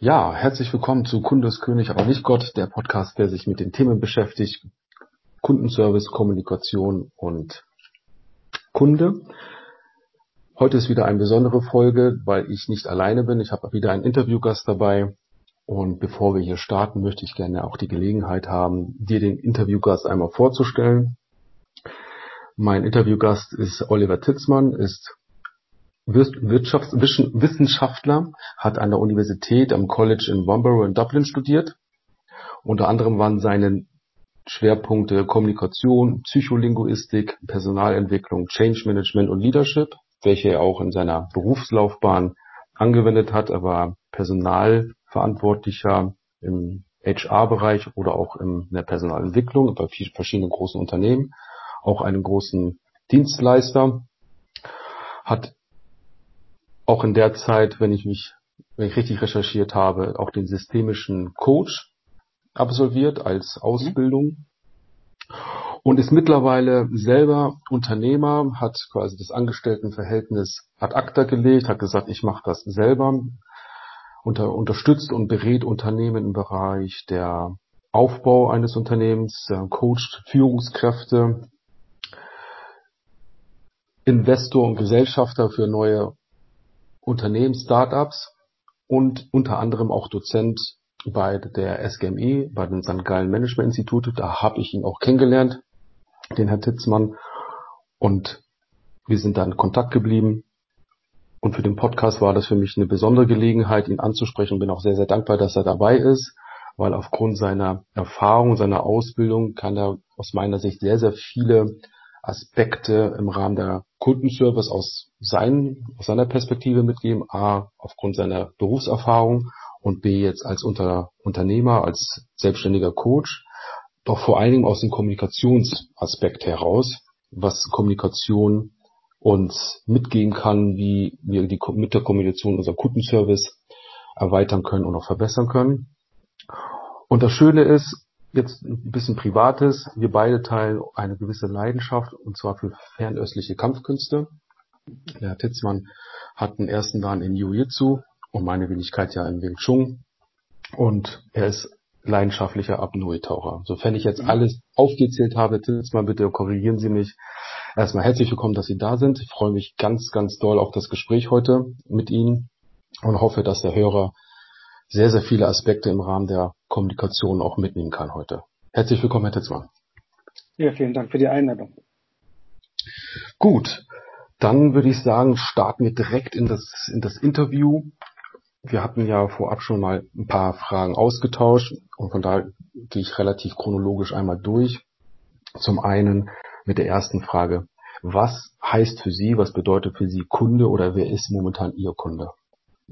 Ja, herzlich willkommen zu Kundeskönig, aber nicht Gott, der Podcast, der sich mit den Themen beschäftigt. Kundenservice, Kommunikation und Kunde. Heute ist wieder eine besondere Folge, weil ich nicht alleine bin. Ich habe wieder einen Interviewgast dabei. Und bevor wir hier starten, möchte ich gerne auch die Gelegenheit haben, dir den Interviewgast einmal vorzustellen. Mein Interviewgast ist Oliver Titzmann, ist Wirtschaftswissenschaftler, hat an der Universität am College in Womberrow in Dublin studiert. Unter anderem waren seine Schwerpunkte Kommunikation, Psycholinguistik, Personalentwicklung, Change Management und Leadership, welche er auch in seiner Berufslaufbahn angewendet hat. Er war Personalverantwortlicher im HR-Bereich oder auch in der Personalentwicklung bei verschiedenen großen Unternehmen, auch einen großen Dienstleister, hat auch in der Zeit, wenn ich mich, wenn ich richtig recherchiert habe, auch den systemischen Coach absolviert als Ausbildung. Und ist mittlerweile selber Unternehmer, hat quasi das Angestelltenverhältnis ad acta gelegt, hat gesagt, ich mache das selber, unter, unterstützt und berät Unternehmen im Bereich der Aufbau eines Unternehmens, coacht Führungskräfte, Investor und Gesellschafter für neue Unternehmen, Startups und unter anderem auch Dozent bei der SGME, bei dem St. Gallen Management Institute. Da habe ich ihn auch kennengelernt, den Herr Titzmann. Und wir sind da in Kontakt geblieben. Und für den Podcast war das für mich eine besondere Gelegenheit, ihn anzusprechen. Bin auch sehr, sehr dankbar, dass er dabei ist, weil aufgrund seiner Erfahrung, seiner Ausbildung kann er aus meiner Sicht sehr, sehr viele Aspekte im Rahmen der Kundenservice aus, seinen, aus seiner Perspektive mitgeben. A, aufgrund seiner Berufserfahrung und B, jetzt als Unter, Unternehmer, als selbstständiger Coach. Doch vor allen Dingen aus dem Kommunikationsaspekt heraus, was Kommunikation uns mitgeben kann, wie wir die, mit der Kommunikation unser Kundenservice erweitern können und auch verbessern können. Und das Schöne ist, Jetzt ein bisschen Privates. Wir beide teilen eine gewisse Leidenschaft und zwar für fernöstliche Kampfkünste. Der Herr Titzmann hat einen ersten Dan in Jiu-Jitsu und meine Wenigkeit ja in Wing Chun. Und er ist leidenschaftlicher Apnoe-Taucher. Sofern ich jetzt alles aufgezählt habe, Titzmann, bitte korrigieren Sie mich. Erstmal herzlich willkommen, dass Sie da sind. Ich freue mich ganz, ganz doll auf das Gespräch heute mit Ihnen und hoffe, dass der Hörer sehr, sehr viele Aspekte im Rahmen der Kommunikation auch mitnehmen kann heute. Herzlich willkommen, Herr Titzmann. Ja, vielen Dank für die Einladung. Gut, dann würde ich sagen, starten wir direkt in das, in das Interview. Wir hatten ja vorab schon mal ein paar Fragen ausgetauscht und von daher gehe ich relativ chronologisch einmal durch. Zum einen mit der ersten Frage. Was heißt für Sie, was bedeutet für Sie Kunde oder wer ist momentan Ihr Kunde?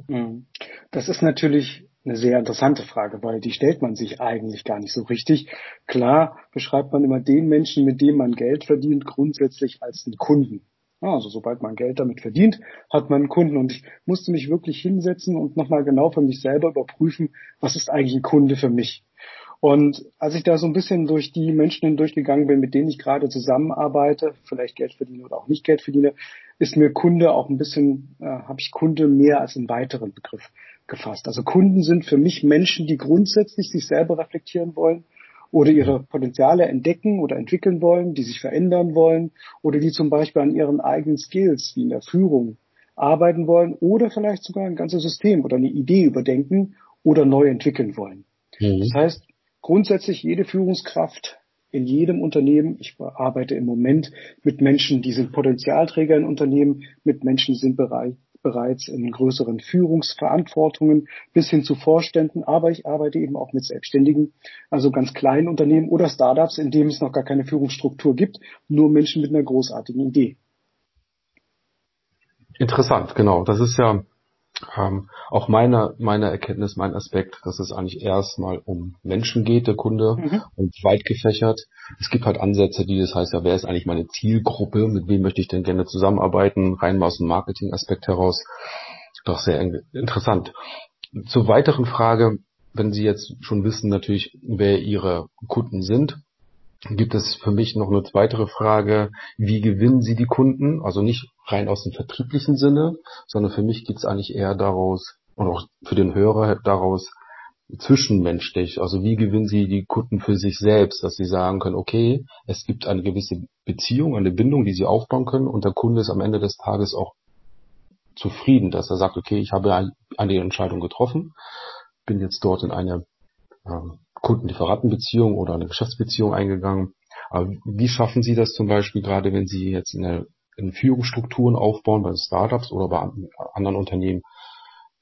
Hm. Das ist natürlich eine sehr interessante Frage, weil die stellt man sich eigentlich gar nicht so richtig. Klar beschreibt man immer den Menschen, mit dem man Geld verdient, grundsätzlich als einen Kunden. Also sobald man Geld damit verdient, hat man einen Kunden. Und ich musste mich wirklich hinsetzen und nochmal genau für mich selber überprüfen, was ist eigentlich ein Kunde für mich. Und als ich da so ein bisschen durch die Menschen hindurchgegangen bin, mit denen ich gerade zusammenarbeite, vielleicht Geld verdiene oder auch nicht Geld verdiene, ist mir Kunde auch ein bisschen, äh, habe ich Kunde mehr als einen weiteren Begriff gefasst. Also Kunden sind für mich Menschen, die grundsätzlich sich selber reflektieren wollen oder ihre Potenziale entdecken oder entwickeln wollen, die sich verändern wollen oder die zum Beispiel an ihren eigenen Skills wie in der Führung arbeiten wollen oder vielleicht sogar ein ganzes System oder eine Idee überdenken oder neu entwickeln wollen. Mhm. Das heißt, grundsätzlich jede Führungskraft in jedem Unternehmen. Ich arbeite im Moment mit Menschen, die sind Potenzialträger in Unternehmen, mit Menschen, die sind bereit, bereits in größeren Führungsverantwortungen bis hin zu Vorständen, aber ich arbeite eben auch mit Selbstständigen, also ganz kleinen Unternehmen oder Startups, in denen es noch gar keine Führungsstruktur gibt, nur Menschen mit einer großartigen Idee. Interessant, genau. Das ist ja ähm, auch meine, meine Erkenntnis, mein Aspekt, dass es eigentlich erstmal um Menschen geht, der Kunde, mhm. und weit gefächert. Es gibt halt Ansätze, die das heißt ja, wer ist eigentlich meine Zielgruppe, mit wem möchte ich denn gerne zusammenarbeiten, rein mal aus dem Marketing-Aspekt heraus. Doch sehr interessant. Zur weiteren Frage, wenn Sie jetzt schon wissen natürlich, wer Ihre Kunden sind, gibt es für mich noch eine weitere Frage, wie gewinnen Sie die Kunden? Also nicht rein aus dem vertrieblichen Sinne, sondern für mich geht es eigentlich eher daraus, und auch für den Hörer daraus zwischenmenschlich? Also wie gewinnen Sie die Kunden für sich selbst, dass Sie sagen können, okay, es gibt eine gewisse Beziehung, eine Bindung, die Sie aufbauen können und der Kunde ist am Ende des Tages auch zufrieden, dass er sagt, okay, ich habe eine Entscheidung getroffen, bin jetzt dort in eine äh, Kundenlieferantenbeziehung oder eine Geschäftsbeziehung eingegangen. Aber wie schaffen Sie das zum Beispiel gerade, wenn Sie jetzt in, eine, in Führungsstrukturen aufbauen bei Startups oder bei anderen Unternehmen,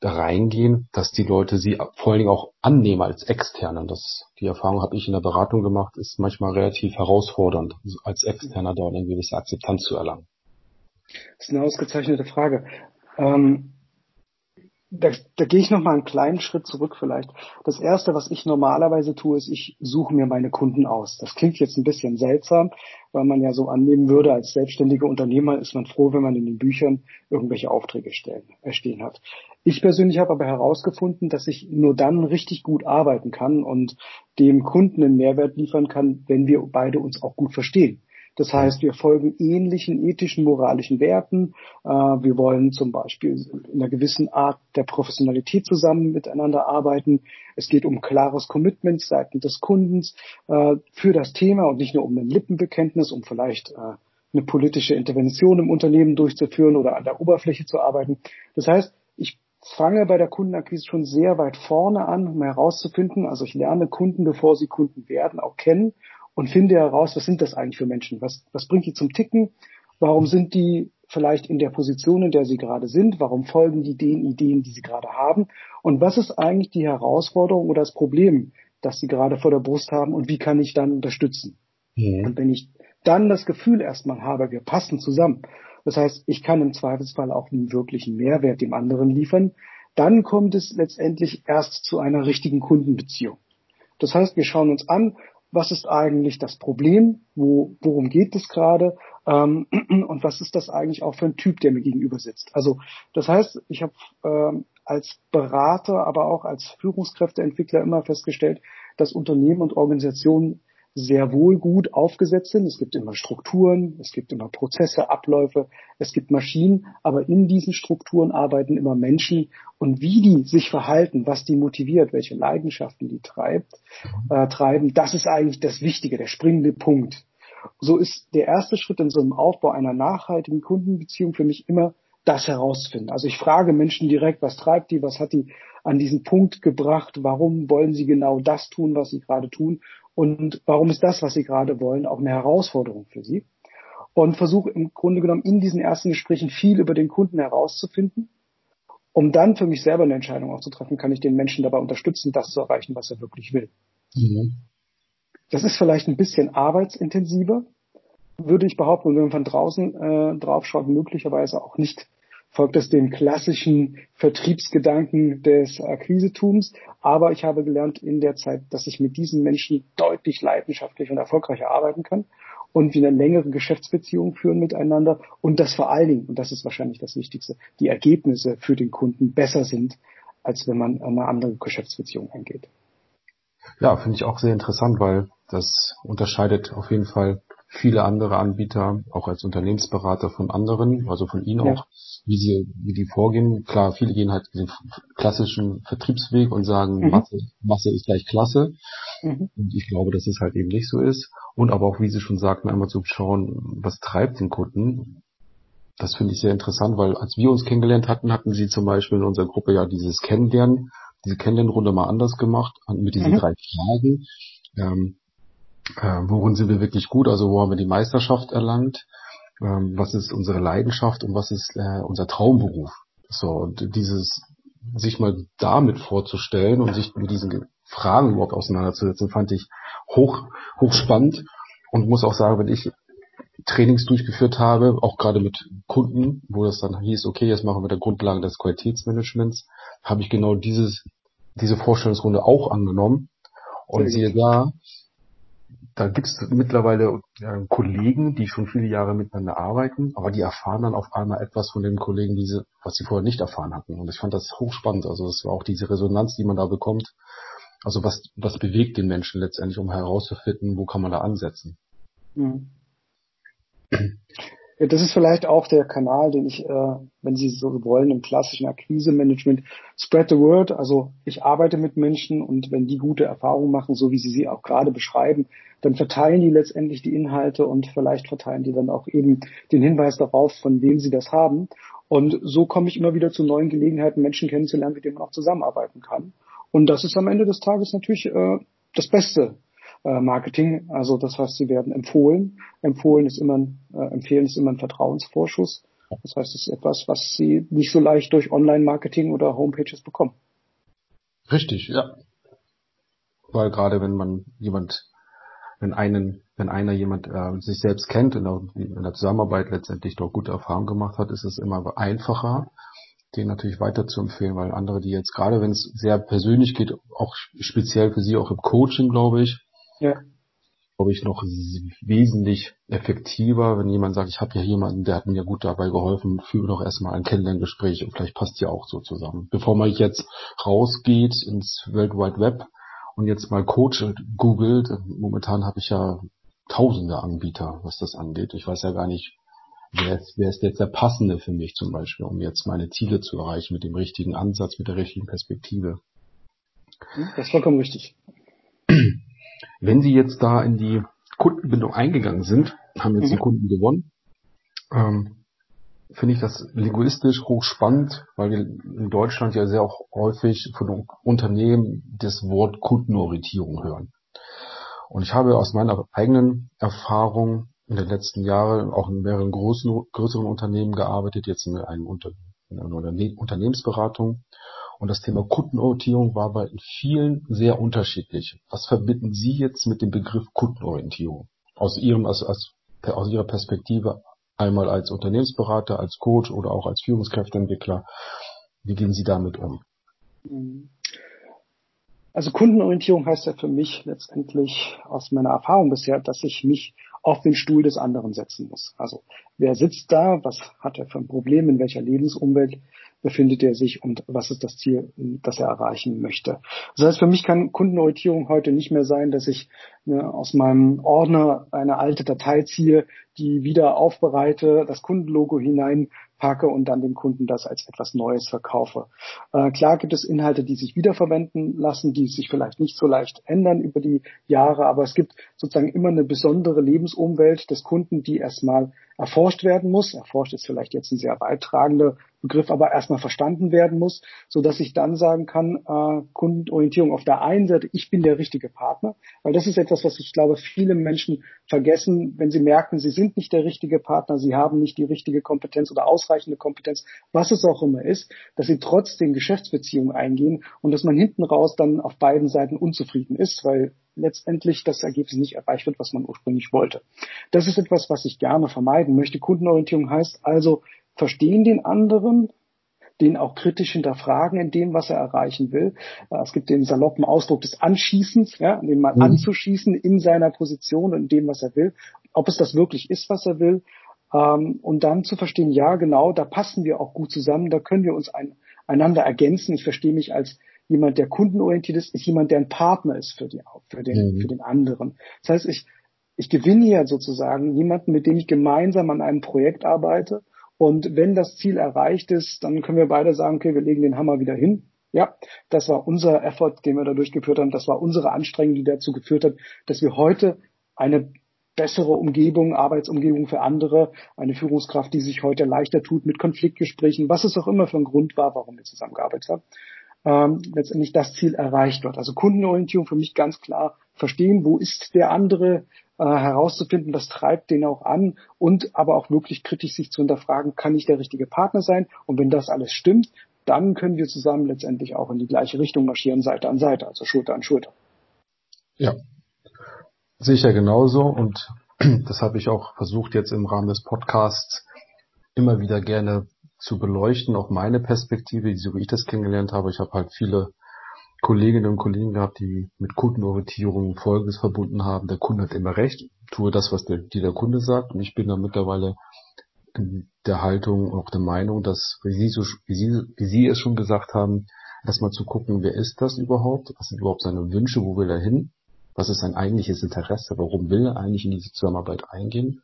da reingehen, dass die Leute sie vor allen Dingen auch annehmen als Externe. Das, die Erfahrung habe ich in der Beratung gemacht, ist manchmal relativ herausfordernd, als Externer da eine gewisse Akzeptanz zu erlangen. Das ist eine ausgezeichnete Frage. Ähm, da, da gehe ich noch mal einen kleinen Schritt zurück vielleicht. Das erste, was ich normalerweise tue, ist, ich suche mir meine Kunden aus. Das klingt jetzt ein bisschen seltsam, weil man ja so annehmen würde, als selbstständiger Unternehmer ist man froh, wenn man in den Büchern irgendwelche Aufträge stellen, erstehen hat. Ich persönlich habe aber herausgefunden, dass ich nur dann richtig gut arbeiten kann und dem Kunden einen Mehrwert liefern kann, wenn wir beide uns auch gut verstehen. Das heißt, wir folgen ähnlichen ethischen, moralischen Werten. Äh, wir wollen zum Beispiel in einer gewissen Art der Professionalität zusammen miteinander arbeiten. Es geht um klares Commitment seitens des Kundens äh, für das Thema und nicht nur um ein Lippenbekenntnis, um vielleicht äh, eine politische Intervention im Unternehmen durchzuführen oder an der Oberfläche zu arbeiten. Das heißt, ich fange bei der Kundenakquise schon sehr weit vorne an, um herauszufinden, also ich lerne Kunden, bevor sie Kunden werden, auch kennen und finde heraus, was sind das eigentlich für Menschen? Was, was bringt die zum Ticken? Warum sind die vielleicht in der Position, in der sie gerade sind? Warum folgen die den Ideen, die sie gerade haben? Und was ist eigentlich die Herausforderung oder das Problem, das sie gerade vor der Brust haben? Und wie kann ich dann unterstützen? Mhm. Und wenn ich dann das Gefühl erstmal habe, wir passen zusammen, das heißt, ich kann im Zweifelsfall auch einen wirklichen Mehrwert dem anderen liefern, dann kommt es letztendlich erst zu einer richtigen Kundenbeziehung. Das heißt, wir schauen uns an, was ist eigentlich das Problem, wo, worum geht es gerade ähm, und was ist das eigentlich auch für ein Typ, der mir gegenüber sitzt. Also das heißt, ich habe ähm, als Berater, aber auch als Führungskräfteentwickler immer festgestellt, dass Unternehmen und Organisationen sehr wohl gut aufgesetzt sind. Es gibt immer Strukturen, es gibt immer Prozesse, Abläufe, es gibt Maschinen, aber in diesen Strukturen arbeiten immer Menschen und wie die sich verhalten, was die motiviert, welche Leidenschaften die treibt, äh, treiben, das ist eigentlich das Wichtige, der springende Punkt. So ist der erste Schritt in so einem Aufbau einer nachhaltigen Kundenbeziehung für mich immer das herausfinden. Also ich frage Menschen direkt, was treibt die, was hat die an diesen Punkt gebracht, warum wollen sie genau das tun, was sie gerade tun und warum ist das, was sie gerade wollen, auch eine Herausforderung für sie. Und versuche im Grunde genommen in diesen ersten Gesprächen viel über den Kunden herauszufinden, um dann für mich selber eine Entscheidung auch zu treffen, kann ich den Menschen dabei unterstützen, das zu erreichen, was er wirklich will. Mhm. Das ist vielleicht ein bisschen arbeitsintensiver, würde ich behaupten, und wenn man von draußen äh, draufschaut, möglicherweise auch nicht folgt es dem klassischen Vertriebsgedanken des Akquisetums. Aber ich habe gelernt in der Zeit, dass ich mit diesen Menschen deutlich leidenschaftlich und erfolgreicher arbeiten kann und wir eine längere Geschäftsbeziehung führen miteinander und dass vor allen Dingen, und das ist wahrscheinlich das Wichtigste, die Ergebnisse für den Kunden besser sind, als wenn man eine andere Geschäftsbeziehung eingeht. Ja, finde ich auch sehr interessant, weil das unterscheidet auf jeden Fall viele andere Anbieter, auch als Unternehmensberater von anderen, also von Ihnen ja. auch, wie sie, wie die vorgehen. Klar, viele gehen halt den klassischen Vertriebsweg und sagen, mhm. Masse, Masse ist gleich Klasse. Mhm. Und ich glaube, dass es halt eben nicht so ist. Und aber auch, wie Sie schon sagten, einmal zu schauen, was treibt den Kunden. Das finde ich sehr interessant, weil als wir uns kennengelernt hatten, hatten Sie zum Beispiel in unserer Gruppe ja dieses Kennenlernen, diese Kennenlernrunde mal anders gemacht, mit diesen mhm. drei Fragen. Ähm, äh, worin sind wir wirklich gut, also wo haben wir die Meisterschaft erlangt, ähm, was ist unsere Leidenschaft und was ist äh, unser Traumberuf. So, und dieses sich mal damit vorzustellen und sich mit diesen Fragen überhaupt auseinanderzusetzen, fand ich hoch, hoch spannend und muss auch sagen, wenn ich Trainings durchgeführt habe, auch gerade mit Kunden, wo das dann hieß, okay, jetzt machen wir der Grundlagen des Qualitätsmanagements, habe ich genau dieses, diese Vorstellungsrunde auch angenommen. Und siehe da, da gibt es mittlerweile äh, Kollegen, die schon viele Jahre miteinander arbeiten, aber die erfahren dann auf einmal etwas von den Kollegen, die sie, was sie vorher nicht erfahren hatten. Und ich fand das hochspannend. Also es war auch diese Resonanz, die man da bekommt. Also was, was bewegt den Menschen letztendlich, um herauszufinden, wo kann man da ansetzen. Mhm. Ja, das ist vielleicht auch der Kanal, den ich, äh, wenn Sie so wollen, im klassischen Akquise-Management, spread the word. Also ich arbeite mit Menschen und wenn die gute Erfahrungen machen, so wie Sie sie auch gerade beschreiben, dann verteilen die letztendlich die Inhalte und vielleicht verteilen die dann auch eben den Hinweis darauf, von wem sie das haben. Und so komme ich immer wieder zu neuen Gelegenheiten, Menschen kennenzulernen, mit denen man auch zusammenarbeiten kann. Und das ist am Ende des Tages natürlich äh, das Beste äh, Marketing. Also das heißt, sie werden empfohlen. Empfohlen ist immer, äh, empfehlen ist immer ein Vertrauensvorschuss. Das heißt, es ist etwas, was sie nicht so leicht durch Online-Marketing oder Homepages bekommen. Richtig, ja. Weil gerade wenn man jemand, wenn einen, wenn einer jemand äh, sich selbst kennt in der, in der Zusammenarbeit letztendlich doch gute Erfahrungen gemacht hat, ist es immer einfacher, den natürlich weiter zu empfehlen, weil andere, die jetzt gerade wenn es sehr persönlich geht, auch speziell für sie auch im Coaching, glaube ich, ja. glaube ich, noch wesentlich effektiver, wenn jemand sagt, ich habe ja jemanden, der hat mir gut dabei geholfen, führe doch erstmal ein Kennenlerngespräch und vielleicht passt ja auch so zusammen. Bevor man jetzt rausgeht ins World Wide Web und jetzt mal Coach googelt, momentan habe ich ja tausende Anbieter, was das angeht. Ich weiß ja gar nicht, wer ist, wer ist jetzt der passende für mich zum Beispiel, um jetzt meine Ziele zu erreichen mit dem richtigen Ansatz, mit der richtigen Perspektive. Das ist vollkommen richtig. Wenn Sie jetzt da in die Kundenbindung eingegangen sind, haben jetzt mhm. einen Kunden gewonnen, ähm, finde ich das linguistisch hochspannend, weil wir in Deutschland ja sehr auch häufig von Unternehmen das Wort Kundenorientierung hören. Und ich habe aus meiner eigenen Erfahrung in den letzten Jahren auch in mehreren großen, größeren Unternehmen gearbeitet, jetzt in, einem Unter in einer Unternehmensberatung und das Thema Kundenorientierung war bei vielen sehr unterschiedlich. Was verbinden Sie jetzt mit dem Begriff Kundenorientierung? Aus Ihrem, aus, aus, aus Ihrer Perspektive einmal als Unternehmensberater, als Coach oder auch als Führungskräfteentwickler. Wie gehen Sie damit um? Also Kundenorientierung heißt ja für mich letztendlich aus meiner Erfahrung bisher, dass ich mich auf den Stuhl des anderen setzen muss. Also wer sitzt da, was hat er für ein Problem, in welcher Lebensumwelt befindet er sich und was ist das Ziel, das er erreichen möchte. Das heißt, für mich kann Kundenorientierung heute nicht mehr sein, dass ich ne, aus meinem Ordner eine alte Datei ziehe, die wieder aufbereite, das Kundenlogo hinein packe und dann dem Kunden das als etwas Neues verkaufe. Äh, klar gibt es Inhalte, die sich wiederverwenden lassen, die sich vielleicht nicht so leicht ändern über die Jahre, aber es gibt sozusagen immer eine besondere Lebensumwelt des Kunden, die erstmal erforscht werden muss. Erforscht ist vielleicht jetzt ein sehr beitragender Begriff, aber erstmal verstanden werden muss, so dass ich dann sagen kann, äh, Kundenorientierung auf der einen Seite, ich bin der richtige Partner, weil das ist etwas, was ich glaube, viele Menschen vergessen, wenn sie merken, sie sind nicht der richtige Partner, sie haben nicht die richtige Kompetenz oder ausreichende Kompetenz, was es auch immer ist, dass sie trotzdem Geschäftsbeziehungen eingehen und dass man hinten raus dann auf beiden Seiten unzufrieden ist, weil letztendlich das Ergebnis nicht erreicht wird, was man ursprünglich wollte. Das ist etwas, was ich gerne vermeiden möchte. Kundenorientierung heißt also, verstehen den anderen, den auch kritisch hinterfragen in dem, was er erreichen will. Äh, es gibt den saloppen Ausdruck des Anschießens, ja, den mal mhm. anzuschießen in seiner Position und in dem, was er will, ob es das wirklich ist, was er will. Ähm, und dann zu verstehen, ja, genau, da passen wir auch gut zusammen, da können wir uns ein, einander ergänzen. Ich verstehe mich als jemand, der kundenorientiert ist, ist jemand, der ein Partner ist für, die, für, den, mhm. für den anderen. Das heißt, ich, ich gewinne ja sozusagen jemanden, mit dem ich gemeinsam an einem Projekt arbeite und wenn das Ziel erreicht ist, dann können wir beide sagen, okay, wir legen den Hammer wieder hin. Ja, das war unser Effort, den wir da durchgeführt haben. Das war unsere Anstrengung, die dazu geführt hat, dass wir heute eine bessere Umgebung, Arbeitsumgebung für andere, eine Führungskraft, die sich heute leichter tut mit Konfliktgesprächen, was es auch immer für ein Grund war, warum wir zusammengearbeitet haben, ähm, letztendlich das Ziel erreicht wird. Also Kundenorientierung für mich ganz klar verstehen, wo ist der andere, äh, herauszufinden, was treibt den auch an und aber auch wirklich kritisch sich zu hinterfragen, kann ich der richtige Partner sein? Und wenn das alles stimmt, dann können wir zusammen letztendlich auch in die gleiche Richtung marschieren, Seite an Seite, also Schulter an Schulter. Ja, sicher genauso und das habe ich auch versucht jetzt im Rahmen des Podcasts immer wieder gerne zu beleuchten, auch meine Perspektive, so wie ich das kennengelernt habe. Ich habe halt viele Kolleginnen und Kollegen gehabt, die mit Kundenorientierung Folgendes verbunden haben. Der Kunde hat immer recht, tue das, was der, die der Kunde sagt. Und ich bin da mittlerweile in der Haltung auch der Meinung, dass, wie Sie, so, wie Sie, wie Sie es schon gesagt haben, erstmal zu gucken, wer ist das überhaupt? Was sind überhaupt seine Wünsche? Wo will er hin? Was ist sein eigentliches Interesse? Warum will er eigentlich in diese Zusammenarbeit eingehen?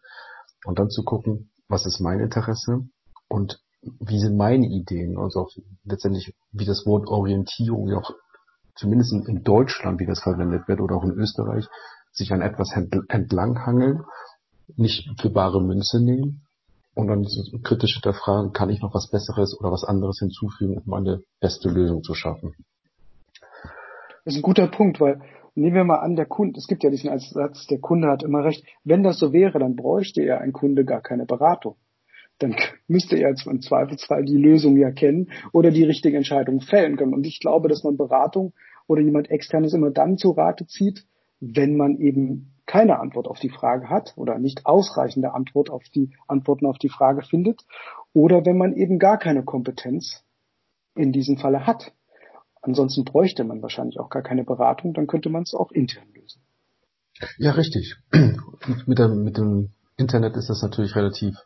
Und dann zu gucken, was ist mein Interesse und wie sind meine Ideen, also auch letztendlich, wie das Wort Orientierung ja auch zumindest in Deutschland, wie das verwendet wird, oder auch in Österreich, sich an etwas entlanghangeln, nicht für bare Münze nehmen und dann kritisch hinterfragen, kann ich noch was Besseres oder was anderes hinzufügen, um eine beste Lösung zu schaffen. Das ist ein guter Punkt, weil nehmen wir mal an, der Kunde, es gibt ja diesen Satz, der Kunde hat immer recht. Wenn das so wäre, dann bräuchte er ein Kunde gar keine Beratung. Dann müsste er im Zweifelsfall die Lösung ja kennen oder die richtige Entscheidung fällen können. Und ich glaube, dass man Beratung oder jemand externes immer dann zu Rate zieht, wenn man eben keine Antwort auf die Frage hat oder nicht ausreichende Antwort auf die Antworten auf die Frage findet oder wenn man eben gar keine Kompetenz in diesem Falle hat. Ansonsten bräuchte man wahrscheinlich auch gar keine Beratung, dann könnte man es auch intern lösen. Ja, richtig. mit, dem, mit dem Internet ist das natürlich relativ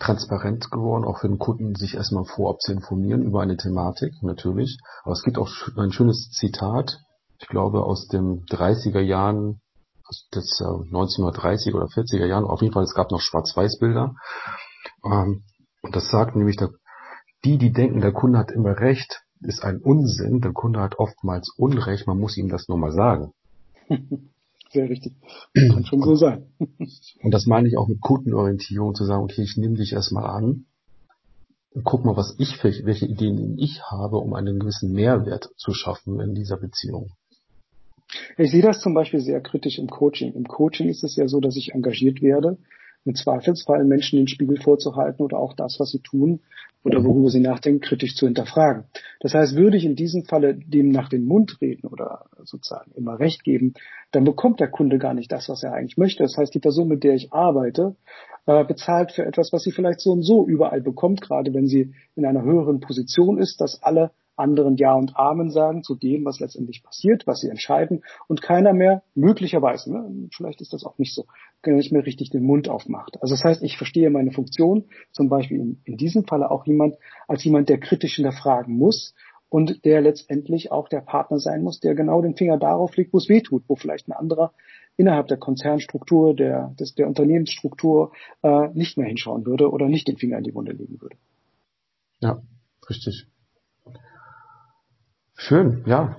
transparent geworden, auch für den Kunden, sich erstmal vorab zu informieren über eine Thematik, natürlich. Aber es gibt auch ein schönes Zitat, ich glaube, aus den 30er Jahren, des äh, 1930 oder 40er Jahren, auf jeden Fall, es gab noch Schwarz-Weiß-Bilder. Ähm, und das sagt nämlich, die, die denken, der Kunde hat immer recht, ist ein Unsinn. Der Kunde hat oftmals Unrecht, man muss ihm das nur mal sagen. Sehr richtig. Kann schon so sein. Und das meine ich auch mit Kundenorientierung, zu sagen, okay, ich nehme dich erstmal an und guck mal, was ich, welche Ideen ich habe, um einen gewissen Mehrwert zu schaffen in dieser Beziehung. Ich sehe das zum Beispiel sehr kritisch im Coaching. Im Coaching ist es ja so, dass ich engagiert werde, im Zweifelsfall Menschen den Spiegel vorzuhalten oder auch das, was sie tun oder worüber sie nachdenken, kritisch zu hinterfragen. Das heißt, würde ich in diesem Falle dem nach den Mund reden oder sozusagen immer Recht geben, dann bekommt der Kunde gar nicht das, was er eigentlich möchte. Das heißt, die Person, mit der ich arbeite, äh, bezahlt für etwas, was sie vielleicht so und so überall bekommt, gerade wenn sie in einer höheren Position ist, dass alle anderen Ja und Amen sagen zu dem, was letztendlich passiert, was sie entscheiden und keiner mehr, möglicherweise, ne, vielleicht ist das auch nicht so, nicht mehr richtig den Mund aufmacht. Also das heißt, ich verstehe meine Funktion, zum Beispiel in, in diesem Falle auch jemand, als jemand, der kritisch hinterfragen muss und der letztendlich auch der Partner sein muss, der genau den Finger darauf legt, wo es weh tut, wo vielleicht ein anderer innerhalb der Konzernstruktur, der, des, der Unternehmensstruktur äh, nicht mehr hinschauen würde oder nicht den Finger in die Wunde legen würde. Ja, richtig. Schön, ja.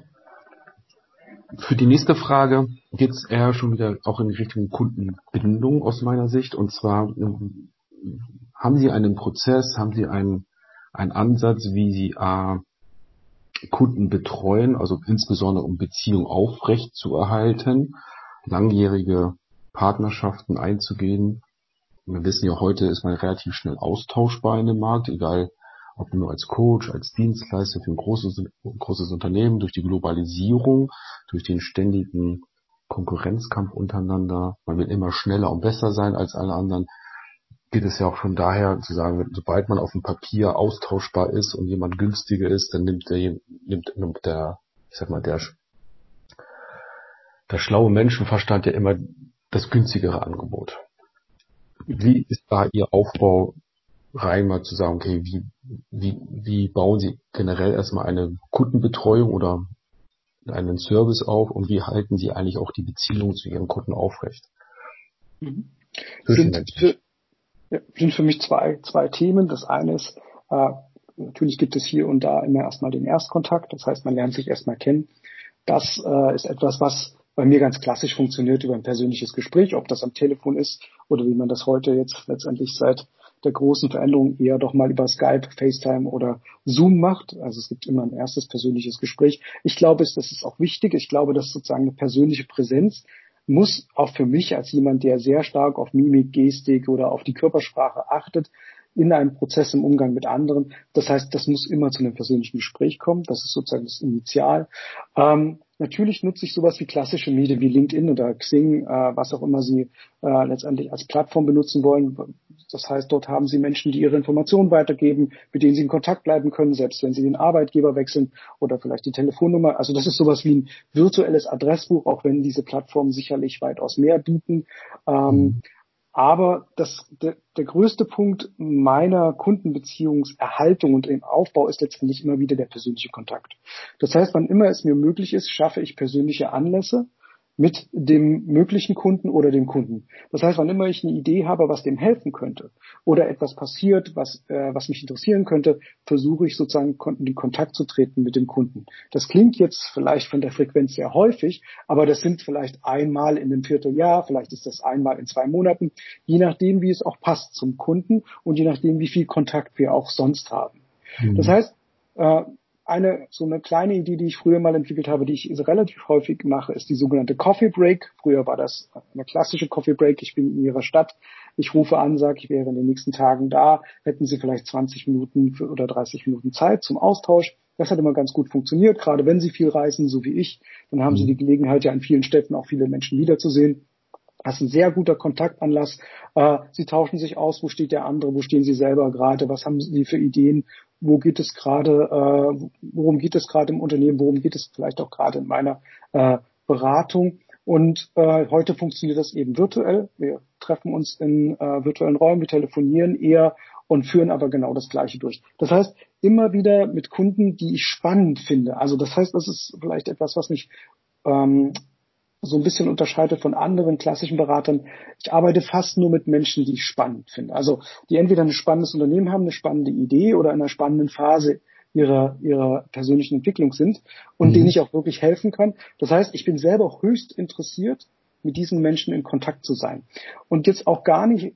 Für die nächste Frage geht es eher schon wieder auch in Richtung Kundenbindung aus meiner Sicht. Und zwar ähm, haben Sie einen Prozess, haben Sie einen, einen Ansatz, wie Sie A, Kunden betreuen, also insbesondere um Beziehung aufrecht zu erhalten, langjährige Partnerschaften einzugehen. Wir wissen ja, heute ist man relativ schnell austauschbar in dem Markt, egal ob nur als Coach, als Dienstleister für ein großes, großes Unternehmen, durch die Globalisierung, durch den ständigen Konkurrenzkampf untereinander. Man will immer schneller und besser sein als alle anderen. Geht es ja auch schon daher zu sagen, sobald man auf dem Papier austauschbar ist und jemand günstiger ist, dann nimmt der, nimmt der, ich sag mal, der, der schlaue Menschenverstand ja immer das günstigere Angebot. Wie ist da Ihr Aufbau rein mal zu sagen, okay, wie, wie, wie bauen Sie generell erstmal eine Kundenbetreuung oder einen Service auf und wie halten Sie eigentlich auch die Beziehung zu Ihren Kunden aufrecht? Mhm. Sind, für, ja, sind für mich zwei, zwei Themen. Das eine ist, äh, natürlich gibt es hier und da immer erstmal den Erstkontakt. Das heißt, man lernt sich erstmal kennen. Das äh, ist etwas, was bei mir ganz klassisch funktioniert über ein persönliches Gespräch, ob das am Telefon ist oder wie man das heute jetzt letztendlich seit der großen Veränderung eher doch mal über Skype, FaceTime oder Zoom macht. Also es gibt immer ein erstes persönliches Gespräch. Ich glaube, das ist auch wichtig. Ich glaube, dass sozusagen eine persönliche Präsenz muss auch für mich als jemand, der sehr stark auf Mimik, Gestik oder auf die Körpersprache achtet, in einem Prozess im Umgang mit anderen. Das heißt, das muss immer zu einem persönlichen Gespräch kommen. Das ist sozusagen das Initial. Ähm, Natürlich nutze ich sowas wie klassische Medien wie LinkedIn oder Xing, äh, was auch immer Sie äh, letztendlich als Plattform benutzen wollen. Das heißt, dort haben Sie Menschen, die ihre Informationen weitergeben, mit denen Sie in Kontakt bleiben können, selbst wenn Sie den Arbeitgeber wechseln oder vielleicht die Telefonnummer. Also das ist sowas wie ein virtuelles Adressbuch, auch wenn diese Plattformen sicherlich weitaus mehr bieten. Ähm. Aber das, der, der größte Punkt meiner Kundenbeziehungserhaltung und im Aufbau ist letztendlich immer wieder der persönliche Kontakt. Das heißt, wann immer es mir möglich ist, schaffe ich persönliche Anlässe, mit dem möglichen Kunden oder dem Kunden. Das heißt, wann immer ich eine Idee habe, was dem helfen könnte oder etwas passiert, was, äh, was mich interessieren könnte, versuche ich sozusagen in Kontakt zu treten mit dem Kunden. Das klingt jetzt vielleicht von der Frequenz sehr häufig, aber das sind vielleicht einmal in einem Vierteljahr, vielleicht ist das einmal in zwei Monaten, je nachdem, wie es auch passt zum Kunden und je nachdem, wie viel Kontakt wir auch sonst haben. Mhm. Das heißt, äh, eine so eine kleine Idee, die ich früher mal entwickelt habe, die ich relativ häufig mache, ist die sogenannte Coffee Break. Früher war das eine klassische Coffee Break. Ich bin in Ihrer Stadt, ich rufe an, sage, ich wäre in den nächsten Tagen da, hätten Sie vielleicht 20 Minuten oder 30 Minuten Zeit zum Austausch. Das hat immer ganz gut funktioniert, gerade wenn Sie viel reisen, so wie ich, dann haben Sie die Gelegenheit, ja in vielen Städten auch viele Menschen wiederzusehen. Das ist ein sehr guter Kontaktanlass. Äh, Sie tauschen sich aus, wo steht der andere, wo stehen Sie selber gerade, was haben Sie für Ideen, wo geht es gerade, äh, worum geht es gerade im Unternehmen, worum geht es vielleicht auch gerade in meiner äh, Beratung. Und äh, heute funktioniert das eben virtuell. Wir treffen uns in äh, virtuellen Räumen, wir telefonieren eher und führen aber genau das Gleiche durch. Das heißt, immer wieder mit Kunden, die ich spannend finde. Also das heißt, das ist vielleicht etwas, was mich ähm, so ein bisschen unterscheidet von anderen klassischen Beratern. Ich arbeite fast nur mit Menschen, die ich spannend finde. Also die entweder ein spannendes Unternehmen haben, eine spannende Idee oder in einer spannenden Phase ihrer, ihrer persönlichen Entwicklung sind und mhm. denen ich auch wirklich helfen kann. Das heißt, ich bin selber auch höchst interessiert, mit diesen Menschen in Kontakt zu sein. Und jetzt auch gar nicht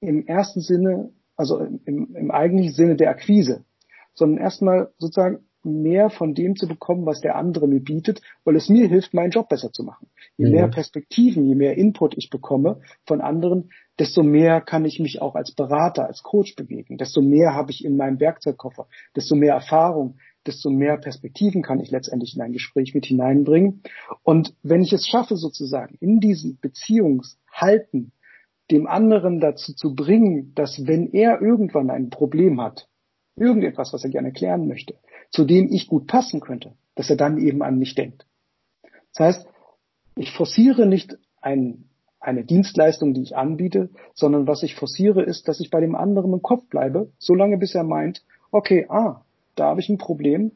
im ersten Sinne, also im, im eigentlichen Sinne der Akquise, sondern erstmal sozusagen mehr von dem zu bekommen, was der andere mir bietet, weil es mir hilft, meinen Job besser zu machen. Je mhm. mehr Perspektiven, je mehr Input ich bekomme von anderen, desto mehr kann ich mich auch als Berater, als Coach bewegen, desto mehr habe ich in meinem Werkzeugkoffer, desto mehr Erfahrung, desto mehr Perspektiven kann ich letztendlich in ein Gespräch mit hineinbringen. Und wenn ich es schaffe, sozusagen in diesen Beziehungshalten dem anderen dazu zu bringen, dass wenn er irgendwann ein Problem hat, irgendetwas, was er gerne klären möchte, zu dem ich gut passen könnte, dass er dann eben an mich denkt. Das heißt, ich forciere nicht ein, eine Dienstleistung, die ich anbiete, sondern was ich forciere ist, dass ich bei dem anderen im Kopf bleibe, solange bis er meint, okay, ah, da habe ich ein Problem,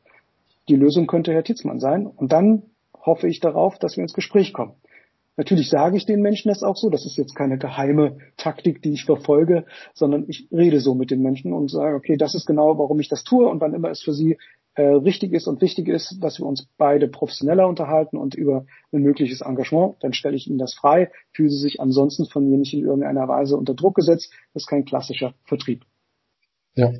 die Lösung könnte Herr Titzmann sein und dann hoffe ich darauf, dass wir ins Gespräch kommen. Natürlich sage ich den Menschen das auch so. Das ist jetzt keine geheime Taktik, die ich verfolge, sondern ich rede so mit den Menschen und sage, okay, das ist genau, warum ich das tue und wann immer es für sie äh, richtig ist und wichtig ist, dass wir uns beide professioneller unterhalten und über ein mögliches Engagement, dann stelle ich ihnen das frei. Fühlen sie sich ansonsten von mir nicht in irgendeiner Weise unter Druck gesetzt. Das ist kein klassischer Vertrieb. Ja,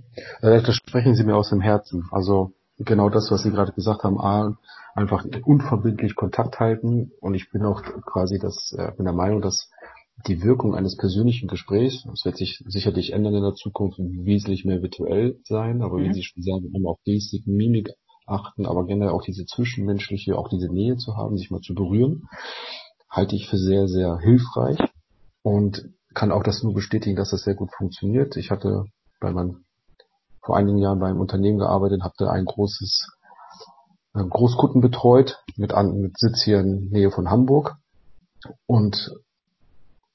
äh, das sprechen Sie mir aus dem Herzen. Also genau das, was Sie gerade gesagt haben, A, einfach unverbindlich Kontakt halten und ich bin auch quasi das, äh, bin der Meinung, dass die Wirkung eines persönlichen Gesprächs, das wird sich sicherlich ändern in der Zukunft, wesentlich mehr virtuell sein, aber mhm. wie Sie schon sagen, immer auf Gestik, Mimik achten, aber generell auch diese zwischenmenschliche, auch diese Nähe zu haben, sich mal zu berühren, halte ich für sehr, sehr hilfreich und kann auch das nur bestätigen, dass das sehr gut funktioniert. Ich hatte bei meinem vor einigen Jahren beim Unternehmen gearbeitet, hatte ein großes äh, Großkunden betreut mit, mit Sitz hier in Nähe von Hamburg und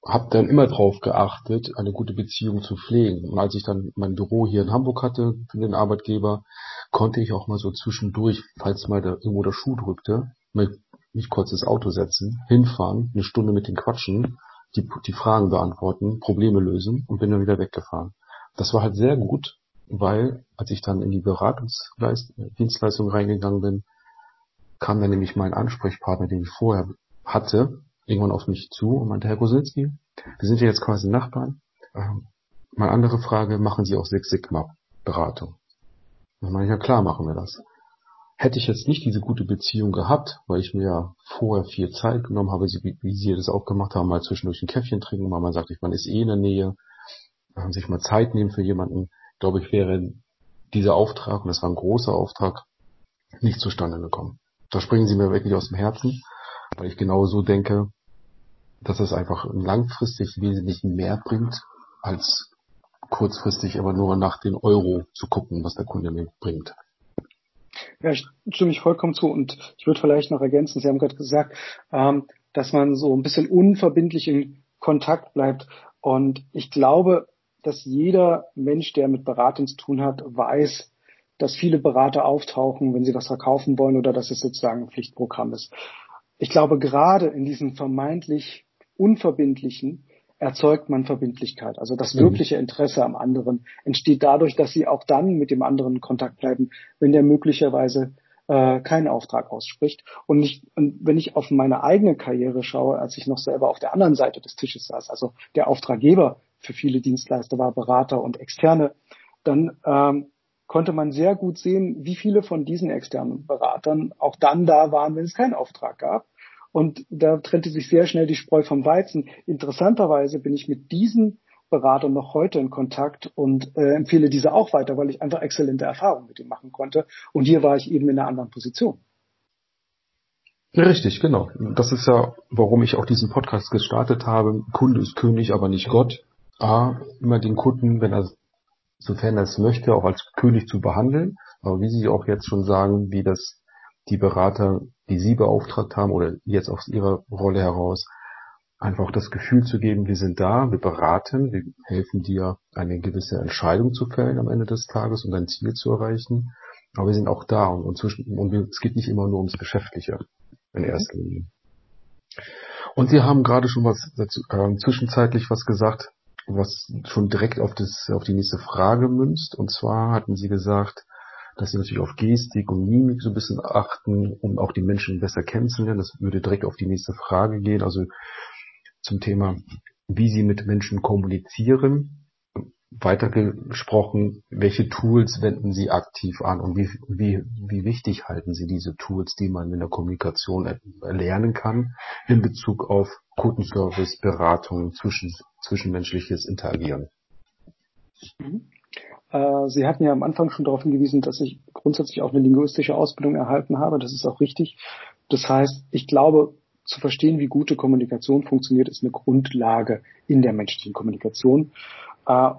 habe dann immer darauf geachtet, eine gute Beziehung zu pflegen. Und als ich dann mein Büro hier in Hamburg hatte für den Arbeitgeber, konnte ich auch mal so zwischendurch, falls mal da irgendwo der Schuh drückte, mich kurz ins Auto setzen, hinfahren, eine Stunde mit den quatschen, die, die Fragen beantworten, Probleme lösen und bin dann wieder weggefahren. Das war halt sehr gut, weil als ich dann in die Beratungsdienstleistung reingegangen bin, kam dann nämlich mein Ansprechpartner, den ich vorher hatte, irgendwann auf mich zu und meinte, Herr Kosinski, wir sind ja jetzt quasi Nachbarn. Ähm, mal andere Frage, machen Sie auch Six Sigma Beratung? Dann meine ich, ja klar machen wir das. Hätte ich jetzt nicht diese gute Beziehung gehabt, weil ich mir ja vorher viel Zeit genommen habe, wie, Sie das auch gemacht haben, mal zwischendurch ein Käffchen trinken, man sagt, man ist eh in der Nähe, sich mal Zeit nehmen für jemanden, glaube ich, wäre dieser Auftrag, und das war ein großer Auftrag, nicht zustande gekommen. Da springen Sie mir wirklich aus dem Herzen, weil ich genau so denke, dass es einfach langfristig wesentlich mehr bringt, als kurzfristig aber nur nach den Euro zu gucken, was der Kunde mir bringt. Ja, ich stimme ich vollkommen zu und ich würde vielleicht noch ergänzen, Sie haben gerade gesagt, ähm, dass man so ein bisschen unverbindlich in Kontakt bleibt. Und ich glaube, dass jeder Mensch, der mit Beratung zu tun hat, weiß, dass viele Berater auftauchen, wenn sie was verkaufen wollen oder dass es sozusagen ein Pflichtprogramm ist. Ich glaube, gerade in diesen vermeintlich unverbindlichen erzeugt man Verbindlichkeit. Also das mhm. wirkliche Interesse am anderen entsteht dadurch, dass sie auch dann mit dem anderen in Kontakt bleiben, wenn der möglicherweise äh, keinen Auftrag ausspricht. Und, ich, und wenn ich auf meine eigene Karriere schaue, als ich noch selber auf der anderen Seite des Tisches saß, also der Auftraggeber für viele Dienstleister war Berater und Externe, dann ähm, konnte man sehr gut sehen, wie viele von diesen externen Beratern auch dann da waren, wenn es keinen Auftrag gab. Und da trennte sich sehr schnell die Spreu vom Weizen. Interessanterweise bin ich mit diesen Beratern noch heute in Kontakt und äh, empfehle diese auch weiter, weil ich einfach exzellente Erfahrungen mit ihm machen konnte. Und hier war ich eben in einer anderen Position. richtig, genau. Das ist ja, warum ich auch diesen Podcast gestartet habe. Kunde ist König, aber nicht Gott. A, immer den Kunden, wenn er sofern er es möchte, auch als König zu behandeln. Aber wie Sie auch jetzt schon sagen, wie das die Berater, die Sie beauftragt haben oder jetzt aus Ihrer Rolle heraus, einfach das Gefühl zu geben, wir sind da, wir beraten, wir helfen dir, eine gewisse Entscheidung zu fällen am Ende des Tages und dein Ziel zu erreichen. Aber wir sind auch da und, und, zwischen, und es geht nicht immer nur ums Geschäftliche in mhm. erster Linie. Und Sie haben gerade schon was dazu, äh, zwischenzeitlich was gesagt, was schon direkt auf, das, auf die nächste Frage münzt. Und zwar hatten Sie gesagt, dass Sie natürlich auf Gestik und Mimik so ein bisschen achten, um auch die Menschen besser kennenzulernen. Das würde direkt auf die nächste Frage gehen. Also zum Thema, wie Sie mit Menschen kommunizieren weitergesprochen, welche Tools wenden Sie aktiv an und wie, wie, wie wichtig halten Sie diese Tools, die man in der Kommunikation lernen kann in Bezug auf Kundenservice, Beratung, zwischen, zwischenmenschliches Interagieren? Mhm. Äh, Sie hatten ja am Anfang schon darauf hingewiesen, dass ich grundsätzlich auch eine linguistische Ausbildung erhalten habe. Das ist auch richtig. Das heißt, ich glaube, zu verstehen, wie gute Kommunikation funktioniert, ist eine Grundlage in der menschlichen Kommunikation. Äh,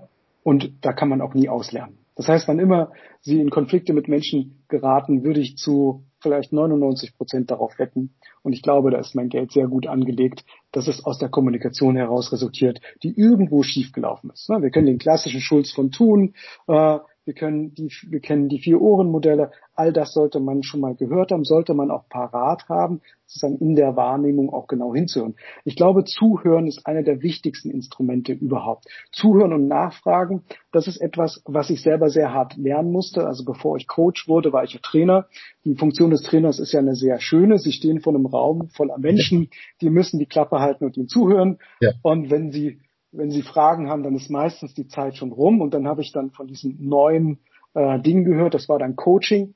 und da kann man auch nie auslernen. Das heißt, wann immer Sie in Konflikte mit Menschen geraten, würde ich zu vielleicht 99 Prozent darauf wetten. Und ich glaube, da ist mein Geld sehr gut angelegt, dass es aus der Kommunikation heraus resultiert, die irgendwo schiefgelaufen ist. Wir kennen den klassischen Schulz von Thun, äh, wir können die, wir kennen die Vier-Ohren-Modelle. All das sollte man schon mal gehört haben, sollte man auch parat haben, sozusagen in der Wahrnehmung auch genau hinzuhören. Ich glaube, Zuhören ist einer der wichtigsten Instrumente überhaupt. Zuhören und Nachfragen, das ist etwas, was ich selber sehr hart lernen musste. Also bevor ich Coach wurde, war ich ja Trainer. Die Funktion des Trainers ist ja eine sehr schöne. Sie stehen vor einem Raum voller Menschen, die müssen die Klappe halten und ihnen zuhören. Ja. Und wenn sie wenn Sie Fragen haben, dann ist meistens die Zeit schon rum und dann habe ich dann von diesem neuen äh, Ding gehört, das war dann Coaching.